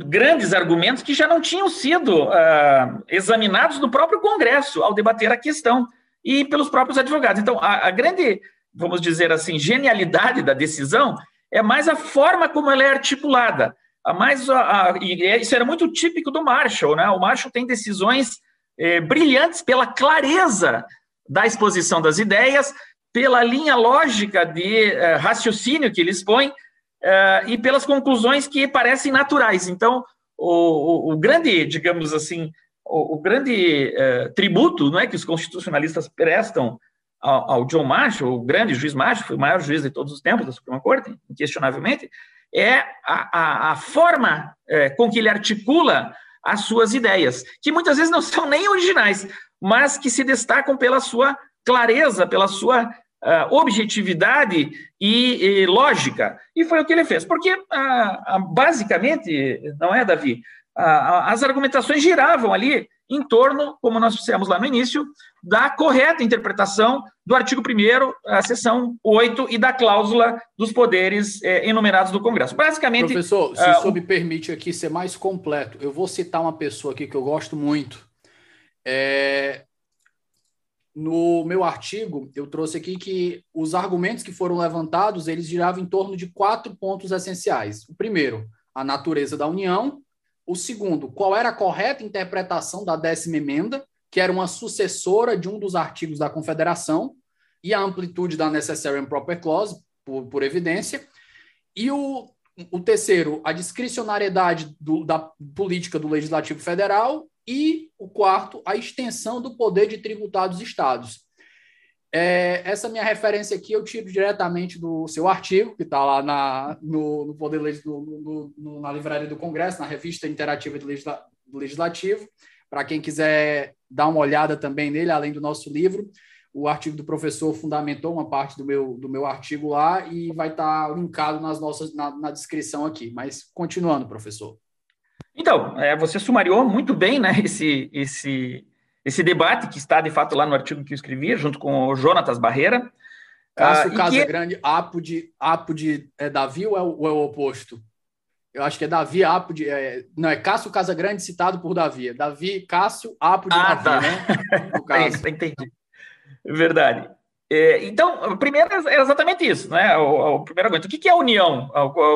grandes argumentos que já não tinham sido uh, examinados no próprio Congresso ao debater a questão e pelos próprios advogados. Então, a, a grande, vamos dizer assim, genialidade da decisão é mais a forma como ela é articulada. A mais, a, a, e é, isso era muito típico do Marshall, né? O Marshall tem decisões é, brilhantes pela clareza da exposição das ideias, pela linha lógica de é, raciocínio que ele expõe e pelas conclusões que parecem naturais. Então, o, o, o grande, digamos assim, o, grande é, tributo não é, que os constitucionalistas prestam ao, ao John Marshall, o grande juiz Marshall, foi o maior juiz de todos os tempos da Suprema Corte, inquestionavelmente, é a, a, a forma é, com que ele articula as suas ideias, que muitas vezes não são nem originais, mas que se destacam pela sua clareza, pela sua uh, objetividade e, e, lógica. E foi o que ele fez. Porque, uh, basicamente, não é, Davi? As argumentações giravam ali em torno, como nós dissemos lá no início, da correta interpretação do artigo 1 a seção 8 e da cláusula dos poderes é, enumerados do Congresso. Basicamente. Professor, se uh, o senhor me permite aqui ser mais completo, eu vou citar uma pessoa aqui que eu gosto muito. É, no meu artigo, eu trouxe aqui que os argumentos que foram levantados, eles giravam em torno de quatro pontos essenciais. O primeiro, a natureza da União. O segundo, qual era a correta interpretação da décima emenda, que era uma sucessora de um dos artigos da Confederação, e a amplitude da Necessary and Proper Clause, por, por evidência. E o, o terceiro, a discricionariedade do, da política do Legislativo Federal. E o quarto, a extensão do poder de tributar dos estados. É, essa minha referência aqui eu tiro diretamente do seu artigo, que está lá na, no, no Poder no, na Livraria do Congresso, na Revista Interativa do Legislativo. Para quem quiser dar uma olhada também nele, além do nosso livro, o artigo do professor fundamentou uma parte do meu, do meu artigo lá e vai estar tá linkado nas nossas, na, na descrição aqui. Mas continuando, professor. Então, é, você sumariou muito bem né, esse, esse, esse debate que está, de fato, lá no artigo que eu escrevi, junto com o Jonatas Barreira. Cássio uh, Casagrande, que... Apode, Apode é Davi ou é, o, ou é o oposto? Eu acho que é Davi Apode. É, não, é Cássio Casagrande citado por Davi. É Davi, Cássio, Apode, ah, Davi, tá. né? No. (laughs) Entendi. Verdade. É, então, primeiro é exatamente isso, né? O, o primeiro argumento. O que, que é a união?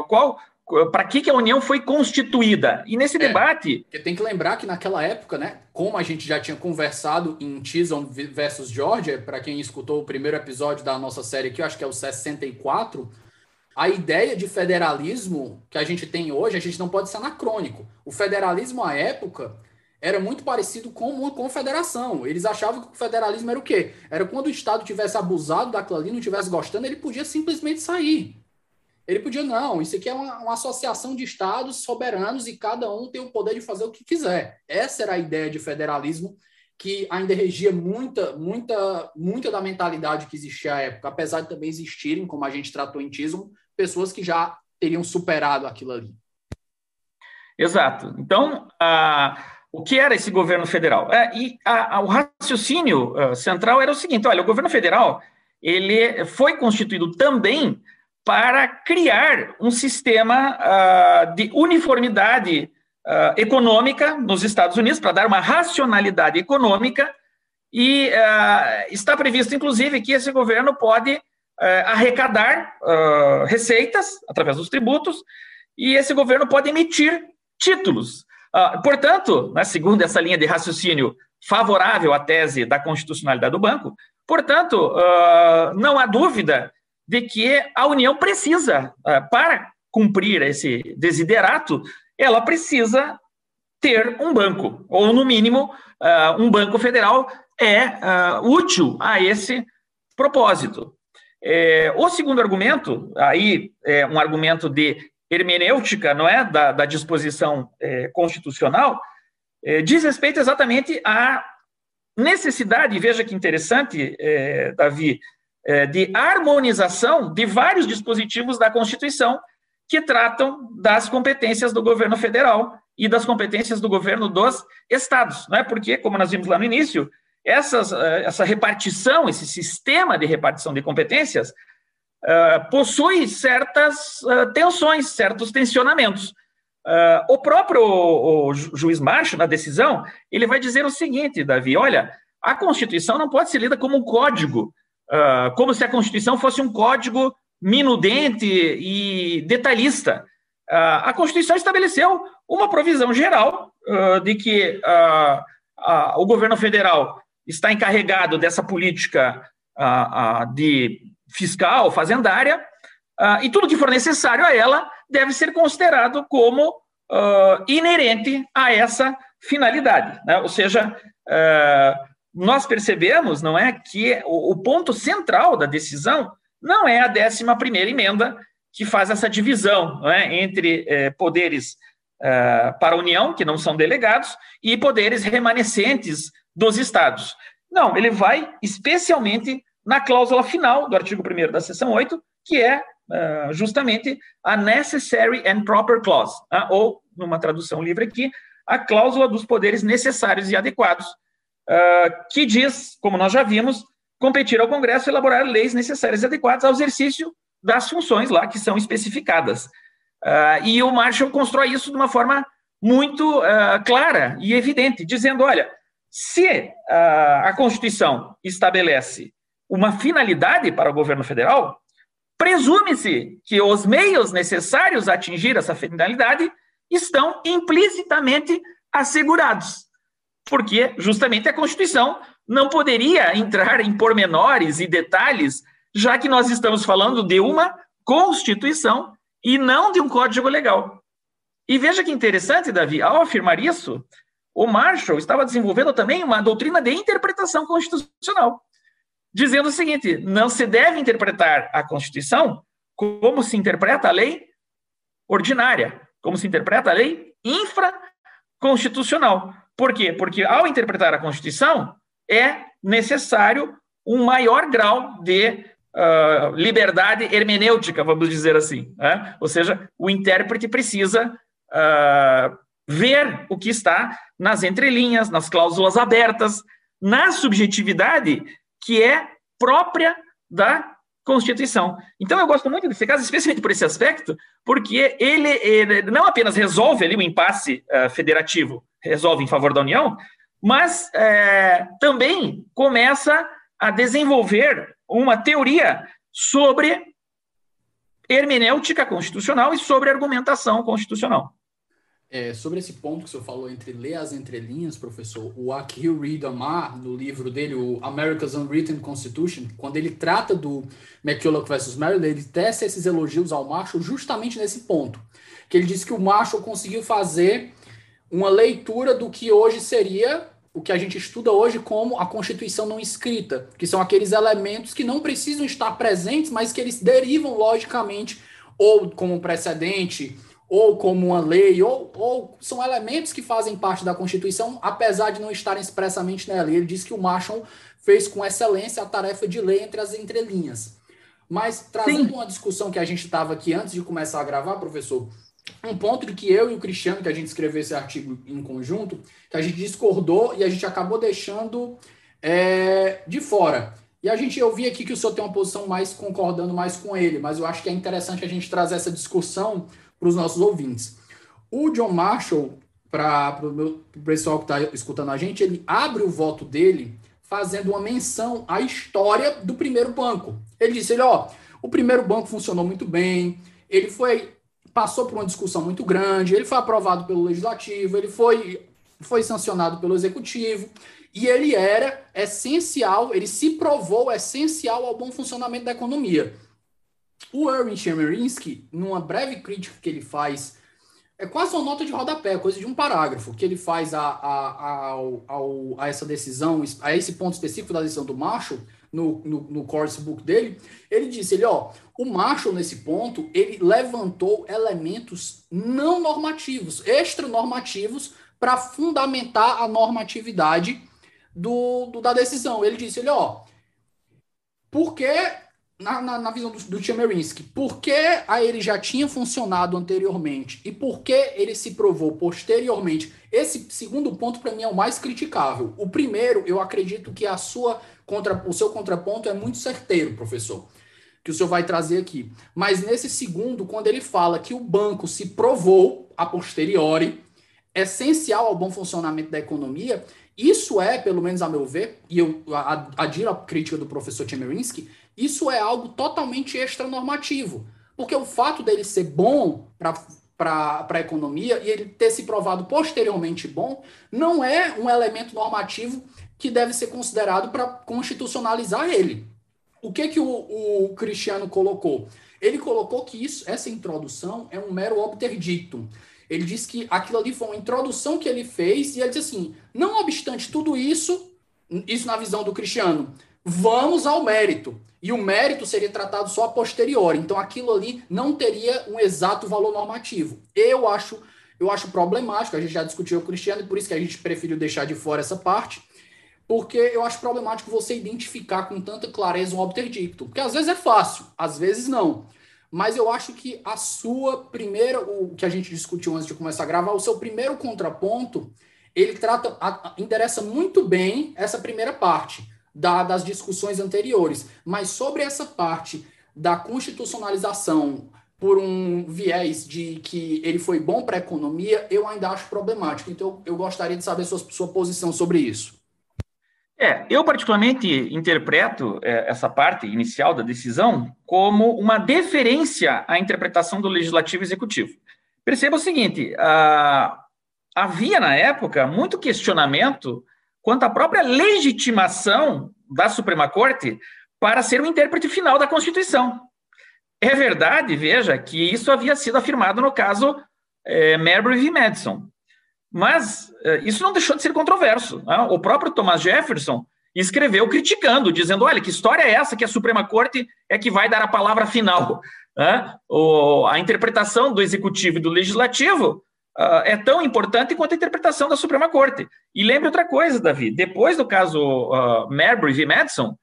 Qual, para que, que a União foi constituída. E nesse é, debate. Tem que lembrar que naquela época, né, como a gente já tinha conversado em Chisholm versus Georgia, para quem escutou o primeiro episódio da nossa série aqui, eu acho que é o 64, a ideia de federalismo que a gente tem hoje, a gente não pode ser anacrônico. O federalismo à época era muito parecido com uma confederação. Eles achavam que o federalismo era o quê? Era quando o Estado tivesse abusado daquilo ali, não tivesse gostando, ele podia simplesmente sair. Ele podia, não, isso aqui é uma, uma, associação de estados soberanos e cada um tem o poder de fazer o que quiser. Essa era a ideia de federalismo que ainda regia muita, muita, muita da mentalidade que existia à época, apesar de também existirem, como a gente tratou em Tismo, pessoas que já teriam superado aquilo ali. Exato. Então, o que era esse governo federal? É, e a, a, o raciocínio uh, central era o seguinte: olha, o governo federal ele foi constituído também para criar um sistema uh, de uniformidade uh, econômica nos Estados Unidos, para dar uma racionalidade econômica, e uh, está previsto, inclusive, que esse governo pode arrecadar receitas através dos tributos, e esse governo pode emitir títulos. portanto, né, segundo essa linha de raciocínio favorável à tese da constitucionalidade do banco, portanto, não há dúvida de que a União precisa, ah, para cumprir esse desiderato, ela precisa ter um banco, ou no mínimo, ah, um banco federal é ah, útil a esse propósito. É, o segundo argumento, aí é um argumento de hermenêutica, não é, da, da disposição é, constitucional, é, diz respeito exatamente à necessidade, veja que interessante, Davi, de harmonização de vários dispositivos da Constituição que tratam das competências do governo federal e das competências do governo dos estados, não é? Porque, como nós vimos lá no início, essas, é, essa repartição, esse sistema de repartição de competências uh, possui certas tensões, certos tensionamentos. O próprio o, juiz Marshall, na decisão, ele vai dizer o seguinte, Davi, olha, a Constituição não pode ser lida como um código uh, como se a Constituição fosse um código minudente e detalhista. Uh, a Constituição estabeleceu uma provisão geral uh, de que o governo federal está encarregado dessa política de fiscal, fazendária, e tudo que for necessário a ela deve ser considerado como inerente a essa finalidade. Né? Ou seja, nós percebemos, não é, que o, o ponto central da decisão não é a 11 primeira emenda que faz essa divisão é, entre é, poderes é, para a União, que não são delegados, e poderes remanescentes dos estados. Não, ele vai especialmente na cláusula final do artigo 1 da seção 8, que é uh, justamente a Necessary and Proper Clause, uh, ou, numa tradução livre aqui, a cláusula dos poderes necessários e adequados uh, que diz, como nós já vimos, competir ao Congresso elaborar leis necessárias e adequadas ao exercício das funções lá que são especificadas. Uh, e o Marshall constrói isso de uma forma muito uh, clara e evidente, dizendo: olha, se a Constituição estabelece uma finalidade para o governo federal, presume-se que os meios necessários a atingir essa finalidade estão implicitamente assegurados porque justamente a Constituição não poderia entrar em pormenores e detalhes, já que nós estamos falando de uma Constituição e não de um código legal. E veja que interessante, Davi, ao afirmar isso, o Marshall estava desenvolvendo também uma doutrina de interpretação constitucional, dizendo o seguinte: não se deve interpretar a Constituição como se interpreta a lei ordinária, como se interpreta a lei infraconstitucional. Por quê? Porque ao interpretar a Constituição, é necessário um maior grau de uh, liberdade hermenêutica, vamos dizer assim. Né? Ou seja, o intérprete precisa uh, ver o que está nas entrelinhas, nas cláusulas abertas, na subjetividade que é própria da Constituição. Então, eu gosto muito desse caso, especialmente por esse aspecto, porque ele, ele não apenas resolve ali o impasse uh, federativo, resolve em favor da União, mas é, também começa a desenvolver uma teoria sobre hermenêutica constitucional e sobre argumentação constitucional. É, sobre esse ponto que o senhor falou entre ler as entrelinhas, professor, o Akhil Reed Amar, no livro dele, o America's Unwritten Constitution, quando ele trata do McCulloch versus Maryland, ele testa esses elogios ao Marshall justamente nesse ponto, que ele diz que o Marshall conseguiu fazer uma leitura do que hoje seria o que a gente estuda hoje como a Constituição não escrita, que são aqueles elementos que não precisam estar presentes, mas que eles derivam logicamente ou como precedente ou como uma lei, ou, ou são elementos que fazem parte da Constituição, apesar de não estarem expressamente nela. E ele diz que o Marshall fez com excelência a tarefa de ler entre as entrelinhas. Mas trazendo Sim. uma discussão que a gente estava aqui antes de começar a gravar, professor, um ponto de que eu e o Cristiano, que a gente escreveu esse artigo em conjunto, que a gente discordou e a gente acabou deixando é, de fora. E a gente, eu vi aqui que o senhor tem uma posição mais concordando mais com ele, mas eu acho que é interessante a gente trazer essa discussão para os nossos ouvintes. O John Marshall, para o pessoal que está escutando a gente, ele abre o voto dele fazendo uma menção à história do primeiro banco. Ele disse, ele, ó, o primeiro banco funcionou muito bem, ele foi passou por uma discussão muito grande, ele foi aprovado pelo legislativo, ele foi foi sancionado pelo executivo e ele era essencial, ele se provou essencial ao bom funcionamento da economia. O Erwin Chemerinsky, numa breve crítica que ele faz, é quase uma nota de rodapé, coisa de um parágrafo, que ele faz a, a, a, a, a essa decisão, a esse ponto específico da decisão do Marshall, no, no, no course book dele, ele disse, ele, ó, o Marshall, nesse ponto, ele levantou elementos não normativos, extranormativos, para fundamentar a normatividade do, do, da decisão. Ele disse, ele, ó, porque na, na, na, visão do, do Chemerinsky, por que a ele já tinha funcionado anteriormente e por que ele se provou posteriormente? Esse segundo ponto, para mim, é o mais criticável. O primeiro, eu acredito que a sua contra, o seu contraponto é muito certeiro, professor, que o senhor vai trazer aqui. Mas nesse segundo, quando ele fala que o banco se provou a posteriori essencial ao bom funcionamento da economia, isso é, pelo menos a meu ver, e eu adiro a crítica do professor Chemerinsky, isso é algo totalmente extranormativo. Porque o fato dele ser bom para a economia e ele ter se provado posteriormente bom não é um elemento normativo que deve ser considerado para constitucionalizar ele. O que que o, o Cristiano colocou? Ele colocou que isso, essa introdução é um mero obterdictum. Ele disse que aquilo ali foi uma introdução que ele fez e ele disse assim: não obstante tudo isso, isso na visão do Cristiano, vamos ao mérito. E o mérito seria tratado só a posteriori. Então aquilo ali não teria um exato valor normativo. Eu acho, eu acho problemático, a gente já discutiu o Cristiano e por isso que a gente preferiu deixar de fora essa parte, porque eu acho problemático você identificar com tanta clareza um obterdicto. Porque às vezes é fácil, às vezes não. Mas eu acho que a sua primeira, o que a gente discutiu antes de começar a gravar, o seu primeiro contraponto, ele trata, endereça muito bem essa primeira parte da, das discussões anteriores. Mas sobre essa parte da constitucionalização por um viés de que ele foi bom para a economia, eu ainda acho problemático. Então, eu gostaria de saber sua, sua posição sobre isso. É, eu particularmente interpreto é, essa parte inicial da decisão como uma deferência à interpretação do legislativo executivo. Perceba o seguinte: ah, havia na época muito questionamento quanto à própria legitimação da Suprema Corte para ser o intérprete final da Constituição. É verdade, veja, que isso havia sido afirmado no caso é, v. Madison. Mas é, isso não deixou de ser controverso. Né? O próprio Thomas Jefferson escreveu criticando, dizendo: olha, que história é essa que a Suprema Corte é que vai dar a palavra final? (laughs) Né? O, a interpretação do executivo e do legislativo uh, é tão importante quanto a interpretação da Suprema Corte. E lembre outra coisa, Davi: depois do caso uh, Marbury v. Madison, uh,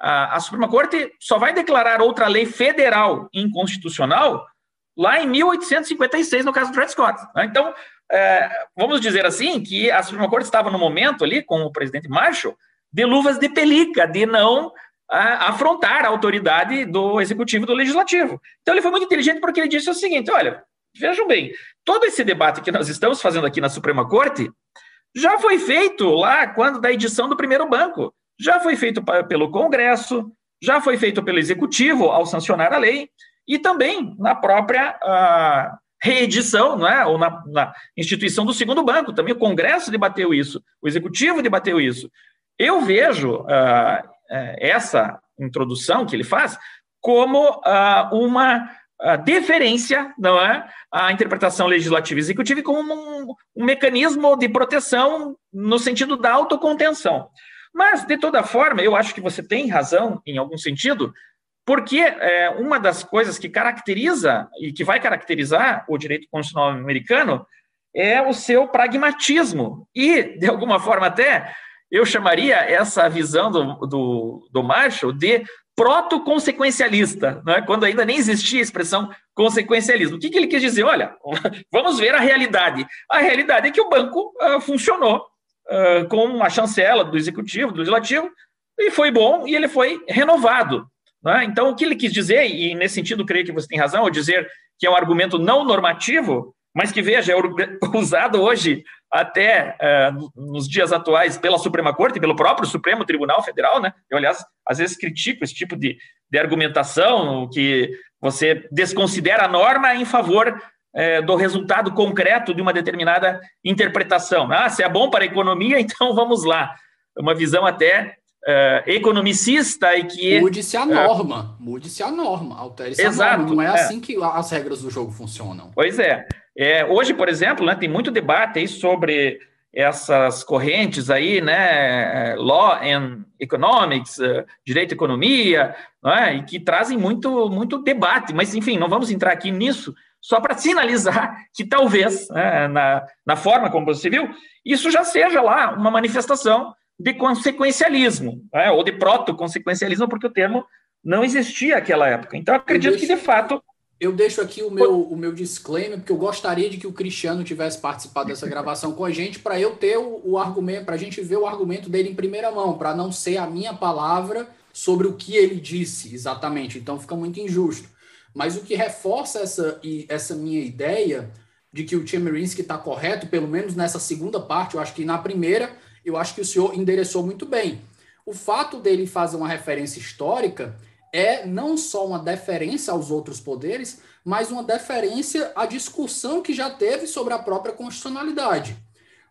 a Suprema Corte só vai declarar outra lei federal inconstitucional lá em 1856, no caso Dred Scott. Né? Então, é, vamos dizer assim, que a Suprema Corte estava no momento ali, com o presidente Marshall, de luvas de pelica, de não afrontar a autoridade do executivo e do legislativo. Então ele foi muito inteligente porque ele disse o seguinte: olha, vejam bem, todo esse debate que nós estamos fazendo aqui na Suprema Corte já foi feito lá quando da edição do primeiro banco, já foi feito pelo Congresso, já foi feito pelo Executivo ao sancionar a lei e também na própria uh, reedição, não é? ou na, na, instituição do segundo banco. Também o Congresso debateu isso, o Executivo debateu isso. Eu vejo uh, essa introdução que ele faz como uh, uma a deferência não é, à interpretação legislativa e executiva como um, um, mecanismo de proteção no sentido da autocontenção. Mas, de toda forma, eu acho que você tem razão, em algum sentido, porque é, uma das coisas que caracteriza e que vai caracterizar o direito constitucional americano é o seu pragmatismo e, de alguma forma, até eu chamaria essa visão do, do, do Marshall de proto-consequencialista, né? quando ainda nem existia a expressão consequencialismo. O que, que, ele quis dizer? Olha, (laughs) vamos ver a realidade. A realidade é que o banco uh, funcionou uh, com uma chancela do executivo, do legislativo, e foi bom, e ele foi renovado. Né? Então, o que ele quis dizer, e nesse sentido creio que você tem razão, ao dizer que é um argumento não normativo, mas que, veja, é (laughs) usado hoje até uh, nos dias atuais pela Suprema Corte, pelo próprio Supremo Tribunal Federal, né? Eu, aliás, às vezes critico esse tipo de, de argumentação, que você desconsidera a norma em favor uh, do resultado concreto de uma determinada interpretação. Ah, se é bom para a economia, (laughs) então vamos lá. Uma visão até uh, economicista e que... Mude-se a norma, mude-se a norma, altere-se a norma. Não é, é assim que as regras do jogo funcionam. Pois é. É, hoje, por exemplo, né, tem muito debate aí sobre essas correntes aí, né, law and economics, eh, direito e economia, é? e que trazem muito, muito debate. Mas, enfim, não vamos entrar aqui nisso, só para sinalizar que talvez, né, na, na forma como você viu, isso já seja lá uma manifestação de consequencialismo, é? ou de proto-consequencialismo, porque o termo não existia naquela época. Então, acredito que, de fato, eu deixo aqui o meu, o meu disclaimer, porque eu gostaria de que o Cristiano tivesse participado dessa gravação com a gente, para eu ter o, o argumento, para a gente ver o argumento dele em primeira mão, para não ser a minha palavra sobre o que ele disse exatamente. Então fica muito injusto. Mas o que reforça essa, essa minha ideia de que o Chemerinsky está correto, pelo menos nessa segunda parte, eu acho que na primeira, eu acho que o senhor endereçou muito bem. O fato dele fazer uma referência histórica é não só uma deferência aos outros poderes, mas uma deferência à discussão que já teve sobre a própria constitucionalidade.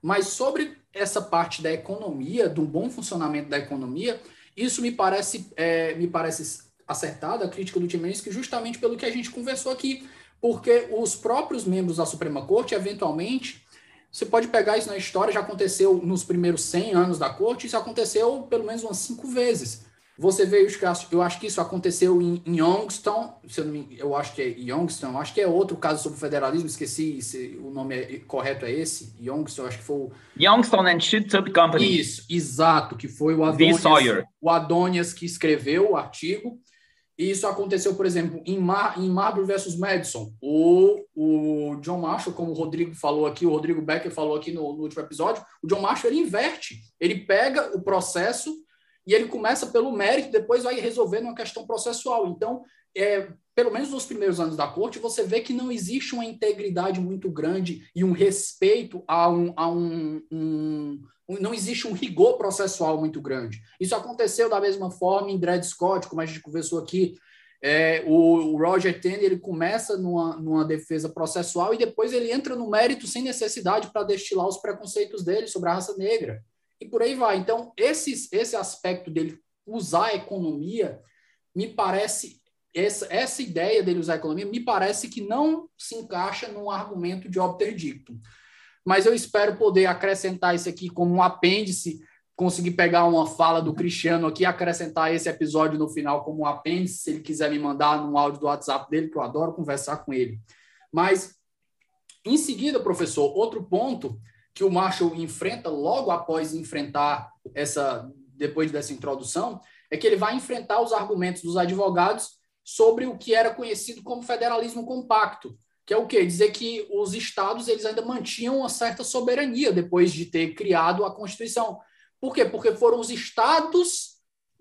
Mas sobre essa parte da economia, do bom funcionamento da economia, isso me parece, é, me parece acertado, a crítica do Timenski, justamente pelo que a gente conversou aqui, porque os próprios membros da Suprema Corte, eventualmente, você pode pegar isso na história, já aconteceu nos primeiros 100 anos da Corte, isso aconteceu pelo menos umas cinco vezes. Você vê os casos, eu acho que isso aconteceu em, em Youngstown, eu, me, eu acho que é Youngstown, acho que é outro caso sobre federalismo, esqueci se o nome é, correto é esse, Youngstown, acho que foi o... Youngstown and Shitub Company. Isso, exato, que foi o Adonias, o Adonias que escreveu o artigo, isso aconteceu, por exemplo, em, Mar, em Marbury versus Madison. O, o John Marshall, como o Rodrigo falou aqui, o Rodrigo Becker falou aqui no, no último episódio, o John Marshall ele inverte, ele pega o processo e ele começa pelo mérito, depois vai resolvendo uma questão processual. Então, é, pelo menos nos primeiros anos da corte, você vê que não existe uma integridade muito grande e um respeito a um. A um, um, não existe um rigor processual muito grande. Isso aconteceu da mesma forma em Dred Scott, como a gente conversou aqui. É, o, o, Roger Taney ele começa numa, numa defesa processual e depois ele entra no mérito sem necessidade para destilar os preconceitos dele sobre a raça negra e por aí vai. Então, esse, esse aspecto dele usar a economia, me parece, essa, essa ideia dele usar a economia, me parece que não se encaixa num argumento de obter dictum. Mas eu espero poder acrescentar isso aqui como um apêndice, conseguir pegar uma fala do Cristiano aqui, acrescentar esse episódio no final como um apêndice, se ele quiser me mandar no áudio do WhatsApp dele, que eu adoro conversar com ele. Mas, em seguida, professor, outro ponto que o Marshall enfrenta logo após enfrentar essa, depois dessa introdução, é que ele vai enfrentar os argumentos dos advogados sobre o que era conhecido como federalismo compacto, que é o quê? Dizer que os estados eles ainda mantinham uma certa soberania depois de ter criado a Constituição. Por quê? Porque foram os estados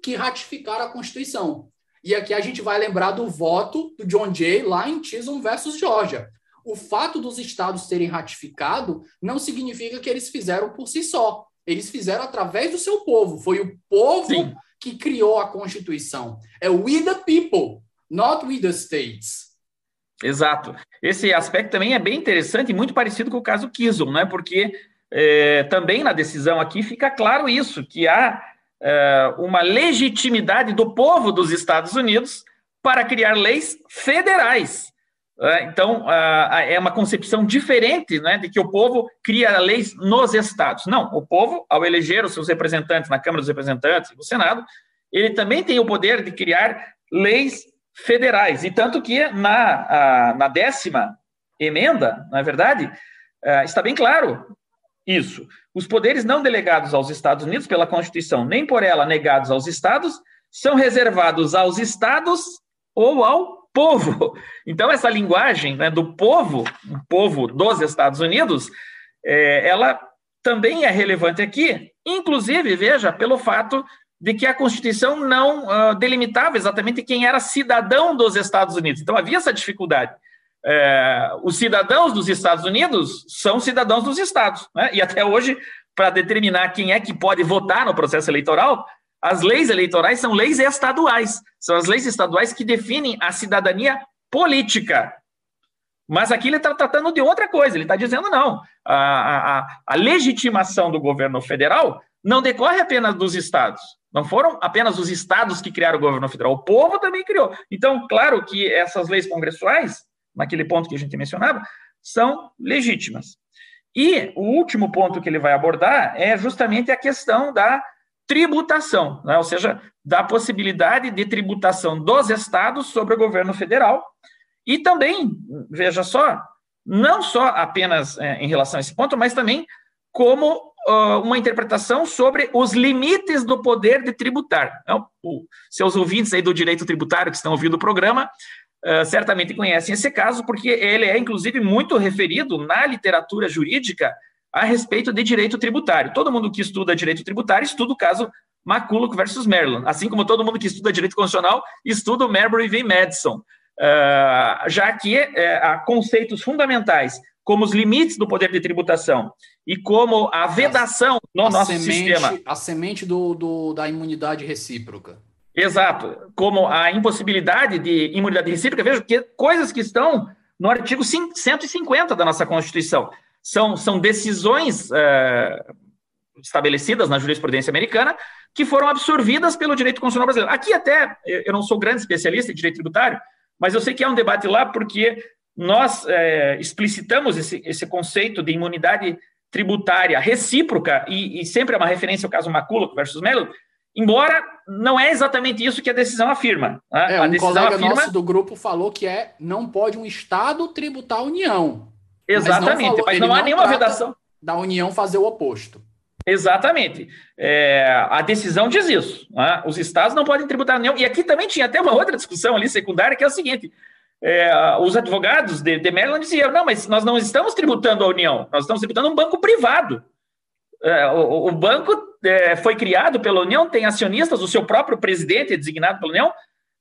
que ratificaram a Constituição. E aqui a gente vai lembrar do voto do John Jay lá em Chisholm versus Georgia o fato dos estados terem ratificado não significa que eles fizeram por si só. Eles fizeram através do seu povo. Foi o povo Sim. que criou a Constituição. É we the people, not we the states. Exato. Esse aspecto também é bem interessante e muito parecido com o caso Kisum, né? Porque é, também na decisão aqui fica claro isso, que há é, uma legitimidade do povo dos Estados Unidos para criar leis federais. É, então, é uma concepção diferente né, de que o povo cria leis nos estados. Não, o povo, ao eleger os seus representantes na Câmara dos Representantes e no Senado, ele também tem o poder de criar leis federais. E tanto que na, a, na décima emenda, na é verdade, uh, está bem claro isso. Os poderes não delegados aos Estados Unidos pela Constituição, nem por ela negados aos Estados, são reservados aos Estados ou ao povo. (laughs) Então, essa linguagem né, do povo, o povo dos Estados Unidos, é, ela também é relevante aqui, inclusive, veja, pelo fato de que a Constituição não uh, delimitava exatamente quem era cidadão dos Estados Unidos. Então, havia essa dificuldade. É, os cidadãos dos Estados Unidos são cidadãos dos estados, né? e até hoje, para determinar quem é que pode votar no processo eleitoral, as leis eleitorais são leis estaduais, são as leis estaduais que definem a cidadania política. Mas aqui ele está tratando de outra coisa, ele está dizendo não, a, a, a legitimação do governo federal não decorre apenas dos estados, não foram apenas os estados que criaram o governo federal, o povo também criou. Então, claro que essas leis congressuais naquele ponto que a gente mencionava, são legítimas. E o último ponto que ele vai abordar é justamente a questão da tributação, né? ou seja, da possibilidade de tributação dos estados sobre o governo federal. E também, veja só, não só apenas é, em relação a esse ponto, mas também como uma interpretação sobre os limites do poder de tributar. Então, seus ouvintes aí do direito tributário que estão ouvindo o programa uh, certamente conhecem esse caso, porque ele é, inclusive, muito referido na literatura jurídica a respeito de direito tributário. Todo mundo que estuda direito tributário estuda o caso McCulloch versus Maryland, assim como todo mundo que estuda direito constitucional estuda o Marbury v. Madison, uh, já que uh, há conceitos fundamentais como os limites do poder de tributação e como a vedação no a nosso semente, sistema. A semente do, do, da imunidade recíproca. Exato, como a impossibilidade de imunidade recíproca, veja que coisas que estão no artigo 150 da nossa Constituição. São, são decisões é, estabelecidas na jurisprudência americana que foram absorvidas pelo direito constitucional brasileiro. Aqui até, eu não sou grande especialista em direito tributário, mas eu sei que há um debate lá porque nós é, explicitamos esse, esse conceito de imunidade tributária recíproca, e, e sempre é uma referência ao caso McCulloch versus Mello, Embora não é exatamente isso que a decisão afirma. Né? É, a um colega afirma... nosso do grupo falou que é não pode um Estado tributar a União. Exatamente, mas não, falou, mas não há nenhuma vedação. Da União fazer o oposto. Exatamente. É, a decisão diz isso. Né? Os estados não podem tributar a União. E aqui também tinha até uma outra discussão ali secundária, que é o seguinte: é, os advogados de, de Maryland diziam, não, mas nós não estamos tributando a União, nós estamos tributando um banco privado. É, o, o, banco é, foi criado pela União, tem acionistas, o seu próprio presidente é designado pela União,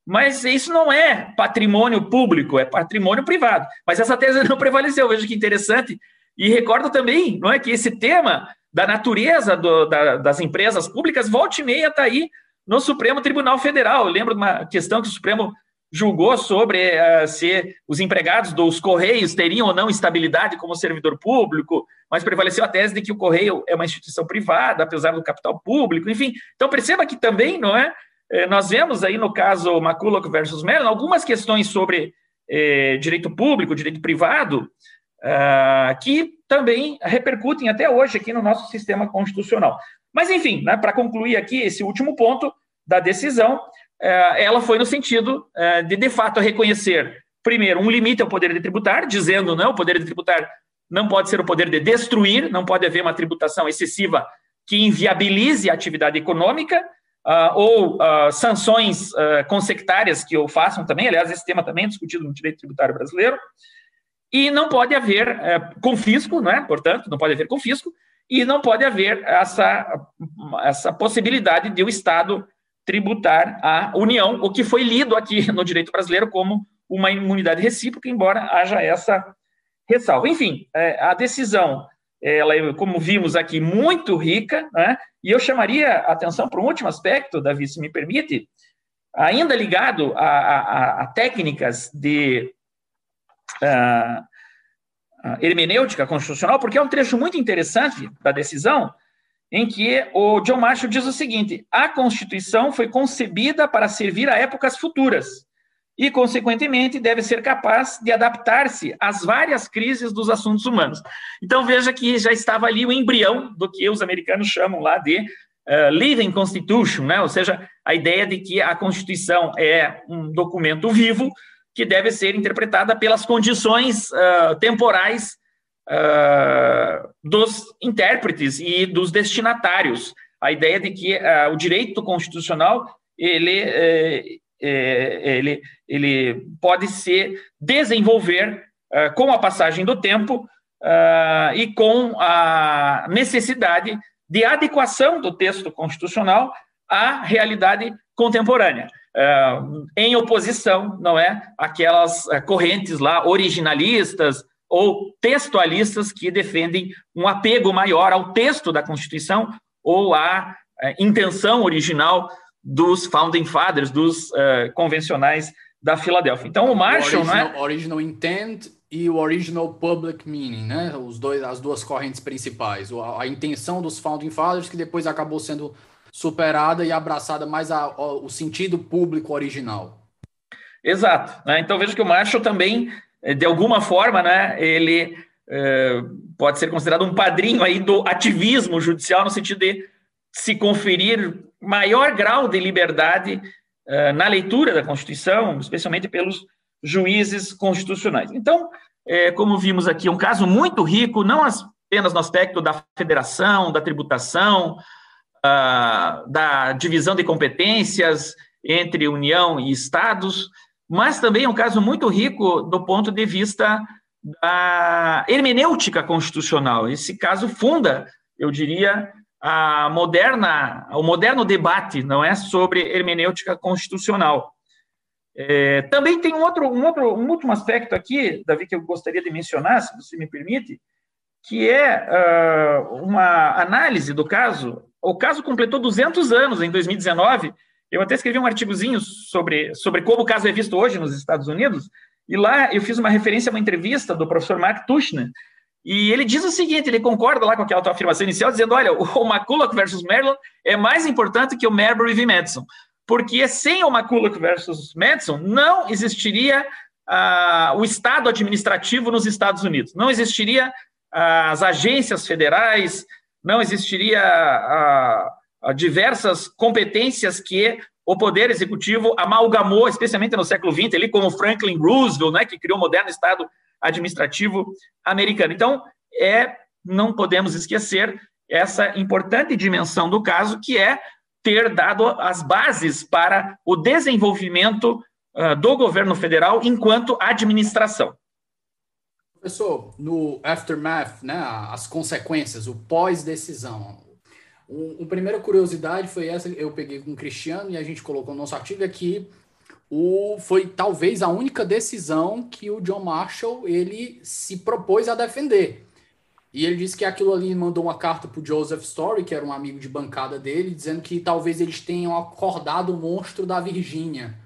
mas isso não é patrimônio público, é patrimônio privado. Mas essa tese não (laughs) prevaleceu, veja que interessante. E recordo também não é, que esse tema da natureza do, da, das empresas públicas, volte e meia está aí no Supremo Tribunal Federal. Eu lembro de uma questão que o Supremo julgou sobre uh, se os empregados dos Correios teriam ou não estabilidade como servidor público, mas prevaleceu a tese de que o Correio é uma instituição privada, apesar do capital público, enfim. Então, perceba que também, não é? Eh, nós vemos aí no caso McCulloch versus Mellon algumas questões sobre eh, direito público, direito privado, uh, que também repercutem até hoje aqui no nosso sistema constitucional. Mas, enfim, né, para concluir aqui esse último ponto da decisão, ela foi no sentido é, de, de fato, reconhecer, primeiro, um limite ao poder de tributar, dizendo, não, o poder de tributar não pode ser o poder de destruir, não pode haver uma tributação excessiva que inviabilize a atividade econômica, uh, ou uh, sanções uh, consectárias que o façam também, aliás, esse tema também é discutido no direito tributário brasileiro, e não pode haver uh, confisco, né? portanto, não pode haver confisco, e não pode haver essa, essa possibilidade de o Estado tributar a União, o que foi lido aqui (laughs) no direito brasileiro como uma imunidade recíproca, embora haja essa ressalva. Enfim, é, a decisão, ela é, como vimos aqui, muito rica, né? e eu chamaria a atenção para um último aspecto, Davi, se me permite, ainda ligado a, a, a técnicas de uh, hermenêutica constitucional, porque é um trecho muito interessante da decisão, em que o John Marshall diz o seguinte: a Constituição foi concebida para servir a épocas futuras e, consequentemente, deve ser capaz de adaptar-se às várias crises dos assuntos humanos. Então, veja que já estava ali o embrião do que os americanos chamam lá de uh, living constitution, né? ou seja, a ideia de que a Constituição é um documento vivo que deve ser interpretada pelas condições uh, temporais uh, dos intérpretes e dos destinatários. A ideia de que o direito constitucional ele, eh, eh, ele, ele pode se desenvolver com a passagem do tempo e com a necessidade de adequação do texto constitucional à realidade contemporânea, eh, em oposição, não é, aquelas eh, correntes lá originalistas ou textualistas que defendem um apego maior ao texto da Constituição ou à eh, intenção original dos founding fathers, dos convencionais da Filadélfia. Então, o Marshall, o original, não é? Original intent e o original public meaning, né? Os dois, as duas correntes principais. A, a intenção dos founding fathers que depois acabou sendo superada e abraçada mais a, a, o sentido público original. Exato. Né? Então veja que o Marshall também, de alguma forma, né, ele é, pode ser considerado um padrinho aí do ativismo judicial no sentido de se conferir maior grau de liberdade é, na leitura da Constituição, especialmente pelos juízes constitucionais. Então, é, como vimos aqui, um caso muito rico, não apenas no aspecto da federação, da tributação, uh, da divisão de competências entre União e Estados, mas também é um caso muito rico do ponto de vista da hermenêutica constitucional. Esse caso funda, eu diria, a moderna, o moderno debate, não é, sobre hermenêutica constitucional. É, também tem um outro, um outro, um último aspecto aqui, Davi, que eu gostaria de mencionar, se você me permite, que é uh, uma análise do caso. O caso completou 200 anos em 2019. Eu até escrevi um artigozinho sobre, sobre como o caso é visto hoje nos Estados Unidos, e lá eu fiz uma referência a uma entrevista do professor Mark Tushner, e ele diz o seguinte, ele concorda lá com aquela tua afirmação inicial, dizendo, olha, o (laughs) McCulloch versus Maryland é mais importante que o Marbury v. Madison porque sem o McCulloch versus Madison não existiria uh, o Estado administrativo nos Estados Unidos, não existiria uh, as agências federais, não existiria uh, diversas competências que o poder executivo amalgamou, especialmente no século XX, ali como Franklin Roosevelt, né, que criou o moderno Estado administrativo americano. Então, é, não podemos esquecer essa importante dimensão do caso, que é ter dado as bases para o desenvolvimento uh, do governo federal enquanto administração. Professor, no aftermath, né, as consequências, o pós-decisão, uma primeira curiosidade foi essa eu peguei com o Cristiano e a gente colocou no nosso artigo, é que o, foi talvez a única decisão que o John Marshall ele se propôs a defender. E ele disse que aquilo ali mandou uma carta para o Joseph Story, que era um amigo de bancada dele, dizendo que talvez eles tenham acordado o monstro da Virgínia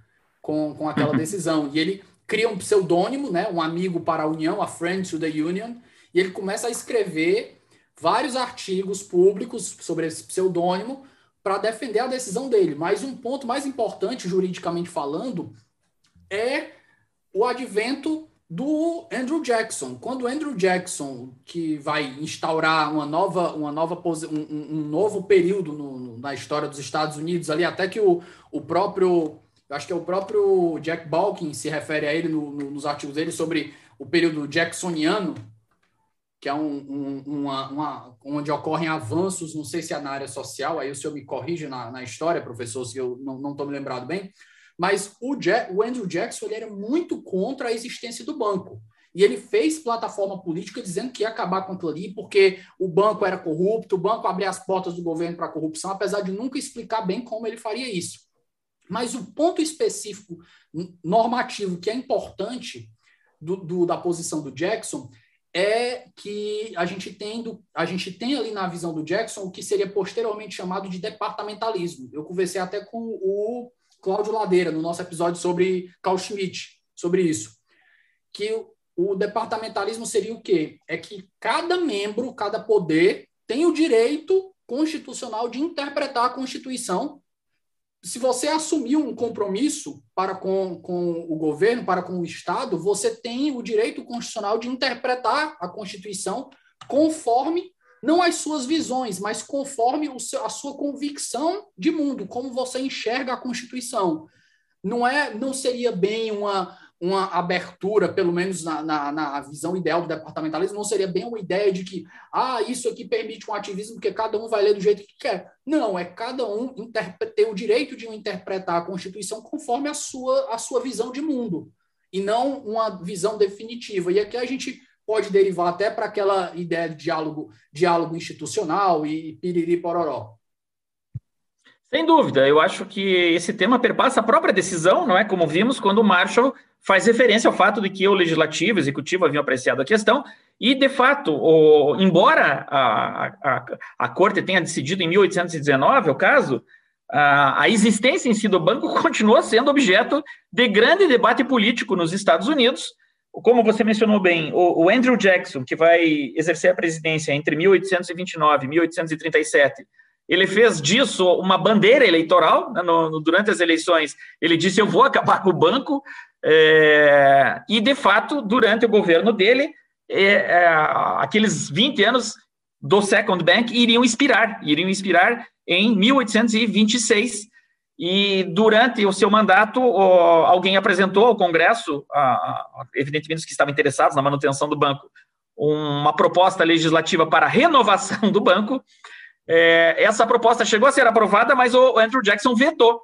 com, com aquela (laughs) decisão. E ele cria um pseudônimo, né, um amigo para a União, a Friend to the Union, e ele começa a escrever vários artigos públicos sobre esse pseudônimo para defender a decisão dele. Mas um ponto mais importante, juridicamente falando, é o advento do Andrew Jackson. Quando o Andrew Jackson, que vai instaurar uma nova, uma nova um, um novo período no, no, na história dos Estados Unidos, ali até que o, o próprio, acho que é o próprio Jack Balkin se refere a ele no, nos artigos dele sobre o período jacksoniano, que é um, uma, uma, onde ocorrem avanços, não sei se é na área social, aí o senhor me corrige na, na história, professor, se eu não estou me lembrado bem, mas o, Jack, o Andrew Jackson ele era muito contra a existência do banco. E ele fez plataforma política dizendo que ia acabar com aquilo ali, porque o banco era corrupto, o banco abria as portas do governo para a corrupção, apesar de nunca explicar bem como ele faria isso. Mas o ponto específico normativo que é importante do, do, da posição do Jackson é que a gente, tem do, a gente tem ali na visão do Jackson o que seria posteriormente chamado de departamentalismo. Eu conversei até com o Cláudio Ladeira, no nosso episódio sobre Carl Schmitt, sobre isso. Que o departamentalismo seria o quê? É que cada membro, cada poder tem o direito constitucional de interpretar a Constituição. Se você assumir um compromisso para com, com o governo, para com o Estado, você tem o direito constitucional de interpretar a Constituição conforme não as suas visões, mas conforme o seu, a sua convicção de mundo, como você enxerga a Constituição. Não é, não seria bem uma, uma abertura, pelo menos na, na, na, visão ideal do departamentalismo, não seria bem uma ideia de que, ah, isso aqui permite um ativismo porque cada um vai ler do jeito que quer. Não, é cada um ter o direito de interpretar a Constituição conforme a sua, a sua visão de mundo, e não uma visão definitiva. E aqui a gente pode derivar até para aquela ideia de diálogo, diálogo institucional e piriri pororó. Sem dúvida, eu acho que esse tema perpassa a própria decisão, não é? Como vimos quando o Marshall faz referência ao fato de que o legislativo, o executivo haviam apreciado a questão, e, de fato, o, embora a, a, a Corte tenha decidido em 1819 o caso, a, a existência em si do banco (laughs) continuou sendo objeto de grande debate político nos Estados Unidos. Como você mencionou bem, o, o Andrew Jackson, que vai exercer a presidência entre 1829 e 1837, ele fez disso uma bandeira eleitoral. Né, no, no, durante as eleições, ele disse: Eu vou acabar com o banco. É, e, de fato, durante o governo dele, é, aqueles 20 anos do Second Bank iriam expirar, iriam expirar em 1826. E durante o seu mandato, alguém apresentou ao Congresso, evidentemente os que estavam interessados na manutenção do banco, uma proposta legislativa para a renovação do banco. É, essa proposta chegou a ser aprovada, mas o Andrew Jackson vetou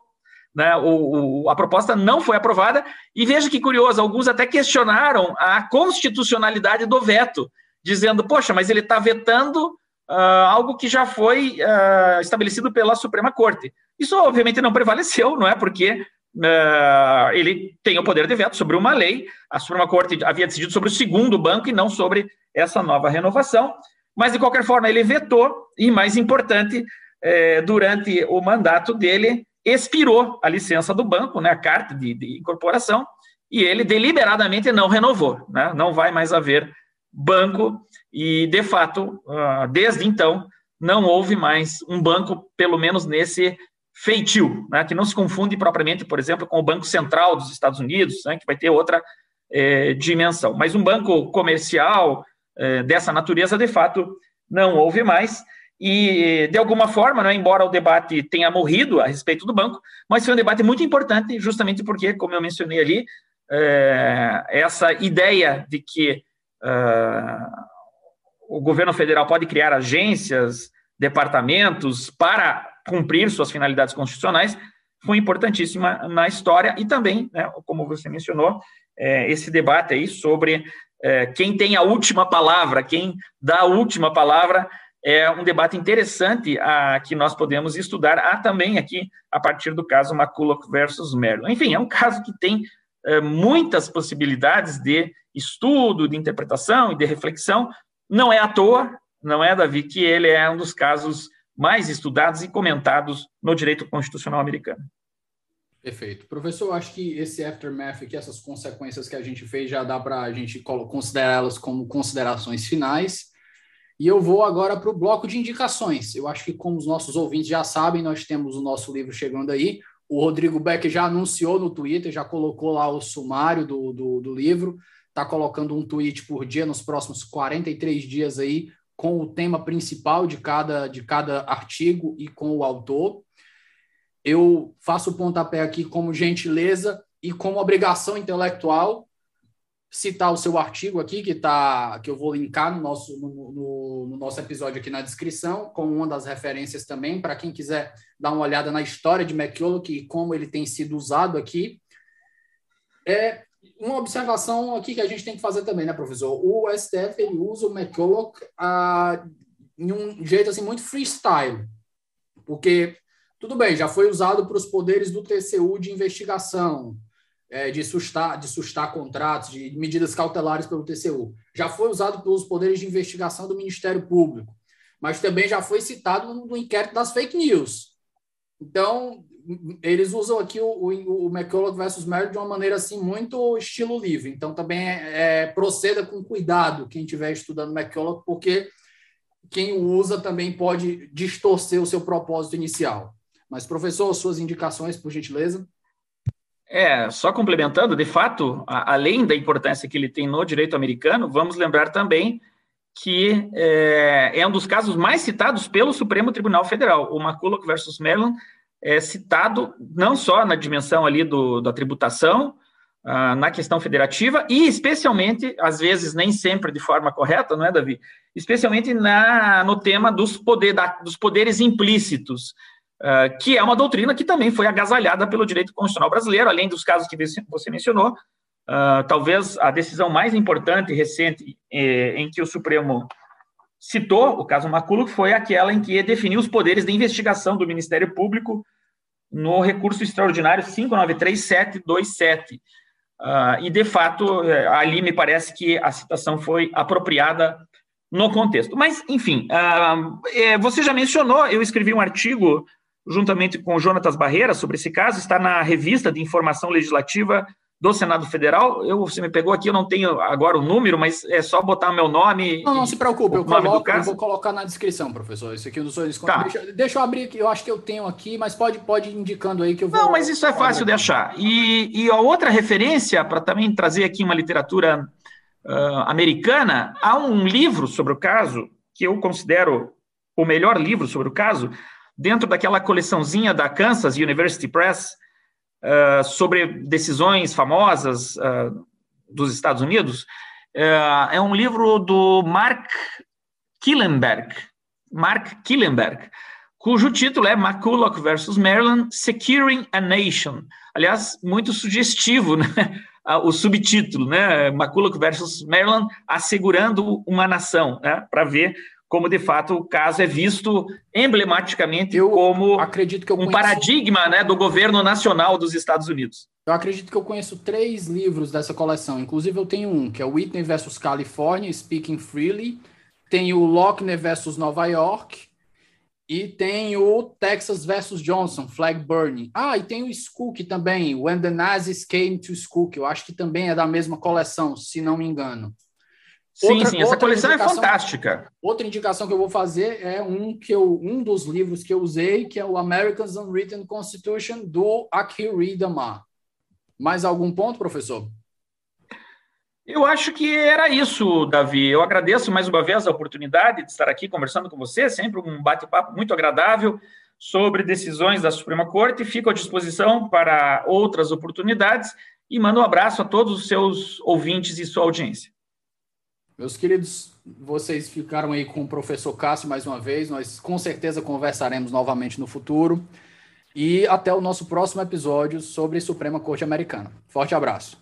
né, o, o, a proposta não foi aprovada, e veja que curioso, alguns até questionaram a constitucionalidade do veto, dizendo, poxa, mas ele está vetando uh, algo que já foi uh, estabelecido pela Suprema Corte. Isso, obviamente, não prevaleceu, não é? Porque uh, ele tem o poder de veto sobre uma lei, a Suprema Corte havia decidido sobre o segundo banco e não sobre essa nova renovação, mas, de qualquer forma, ele vetou, e mais importante, eh, durante o mandato dele, expirou a licença do banco, né, a carta de, de incorporação, e ele deliberadamente não renovou, né, não vai mais haver banco, e de fato, ah, desde então, não houve mais um banco, pelo menos nesse feitio, né, que não se confunde propriamente, por exemplo, com o Banco Central dos Estados Unidos, né, que vai ter outra é, dimensão. Mas um banco comercial é, dessa natureza, de fato, não houve mais. E, de alguma forma, né, embora o debate tenha morrido a respeito do banco, mas foi um debate muito importante, justamente porque, como eu mencionei ali, é, essa ideia de que uh, o governo federal pode criar agências, departamentos para cumprir suas finalidades constitucionais foi importantíssima na história e também, né, como você mencionou, é, esse debate aí sobre é, quem tem a última palavra, quem dá a última palavra é um debate interessante a, que nós podemos estudar. Há também aqui, a partir do caso McCulloch versus Merlin. Enfim, é um caso que tem é, muitas possibilidades de estudo, de interpretação e de reflexão. Não é à toa, não é, Davi, que ele é um dos casos mais estudados e comentados no direito constitucional americano. Perfeito. Professor, acho que esse aftermath aqui, essas consequências que a gente fez, já dá para a gente considerá-las como considerações finais. E eu vou agora para o bloco de indicações. Eu acho que, como os nossos ouvintes já sabem, nós temos o nosso livro chegando aí. O Rodrigo Beck já anunciou no Twitter, já colocou lá o sumário do, do, do livro. Está colocando um tweet por dia nos próximos 43 dias aí, com o tema principal de cada, de cada artigo e com o autor. Eu faço o pontapé aqui como gentileza e como obrigação intelectual citar o seu artigo aqui, que, tá, que eu vou linkar no nosso, no, no, no nosso episódio aqui na descrição, com uma das referências também, para quem quiser dar uma olhada na história de McCulloch e como ele tem sido usado aqui. É uma observação aqui que a gente tem que fazer também, né, professor? O STF ele usa o McCulloch ah, em um jeito assim muito freestyle, porque tudo bem, já foi usado para os poderes do TCU de investigação, é, de, sustar, de sustar contratos, de medidas cautelares pelo TCU. Já foi usado pelos poderes de investigação do Ministério Público, mas também já foi citado no, inquérito das fake news. Então, eles usam aqui o, o, o McCulloch versus Merrill de uma maneira assim muito estilo livre. Então, também é, é, proceda com cuidado quem estiver estudando McCulloch, porque quem o usa também pode distorcer o seu propósito inicial. Mas, professor, suas indicações, por gentileza. É, só complementando, de fato, a, além da importância que ele tem no direito americano, vamos lembrar também que é, é, um dos casos mais citados pelo Supremo Tribunal Federal. O McCulloch versus Maryland é citado não só na dimensão ali do, da tributação, ah, na questão federativa e especialmente, às vezes nem sempre de forma correta, não é, Davi? Especialmente na, no tema dos, poder, da, dos poderes implícitos, ah, que é uma doutrina que também foi agasalhada pelo direito constitucional brasileiro, além dos casos que você mencionou, Uh, talvez a decisão mais importante recente eh, em que o Supremo citou, o caso Maculo, foi aquela em que definiu os poderes de investigação do Ministério Público no recurso extraordinário 593727. Uh, ah, e, de fato, eh, ali me parece que a citação foi apropriada no contexto. Mas, enfim, uh, você já mencionou, eu escrevi um artigo juntamente com o Jonatas Barreira sobre esse caso, está na revista de informação legislativa do Senado Federal. Eu, você me pegou aqui, eu não tenho agora o número, mas é só botar meu nome. Não, não se preocupe, eu, coloco, eu vou colocar na descrição, professor. Isso aqui eu não sou tá. deixa, deixa, eu abrir aqui, eu acho que eu tenho aqui, mas pode, pode ir indicando aí que eu vou. Não, mas isso é fácil de achar. E, e a outra referência, para também trazer aqui uma literatura uh, americana, há um livro sobre o caso, que eu considero o melhor livro sobre o caso, dentro daquela coleçãozinha da Kansas University Press uh, sobre decisões famosas uh, dos Estados Unidos, uh, é um livro do Mark Killenberg, Mark Killenberg, cujo título é McCulloch versus Maryland, Securing a Nation. Aliás, muito sugestivo, (laughs) né? o subtítulo, né? McCulloch versus Maryland, assegurando uma nação, né? Para ver como de fato o caso é visto emblematicamente eu como acredito que um conheço... paradigma né, do governo nacional dos Estados Unidos. Eu acredito que eu conheço três livros dessa coleção. Inclusive, eu tenho um, que é o Whitney versus California, Speaking Freely. Tem o Lochner versus Nova York. E tem o Texas versus Johnson, Flag Burning. Ah, e tem o Skook também, When the Nazis Came to Skook. Eu acho que também é da mesma coleção, se não me engano. Sim, outra, sim, essa coleção é fantástica. Outra indicação que eu vou fazer é um que eu, um dos livros que eu usei, que é o Americans Unwritten Constitution do Akiri Damar. Mais algum ponto, professor? Eu acho que era isso, Davi. Eu agradeço mais uma vez a oportunidade de estar aqui conversando com você, sempre um bate-papo muito agradável sobre decisões da Suprema Corte. Fico à disposição para outras oportunidades e mando um abraço a todos os seus ouvintes e sua audiência. Meus queridos, vocês ficaram aí com o professor Cássio mais uma vez. Nós com certeza conversaremos novamente no futuro. E até o nosso próximo episódio sobre Suprema Corte Americana. Forte abraço.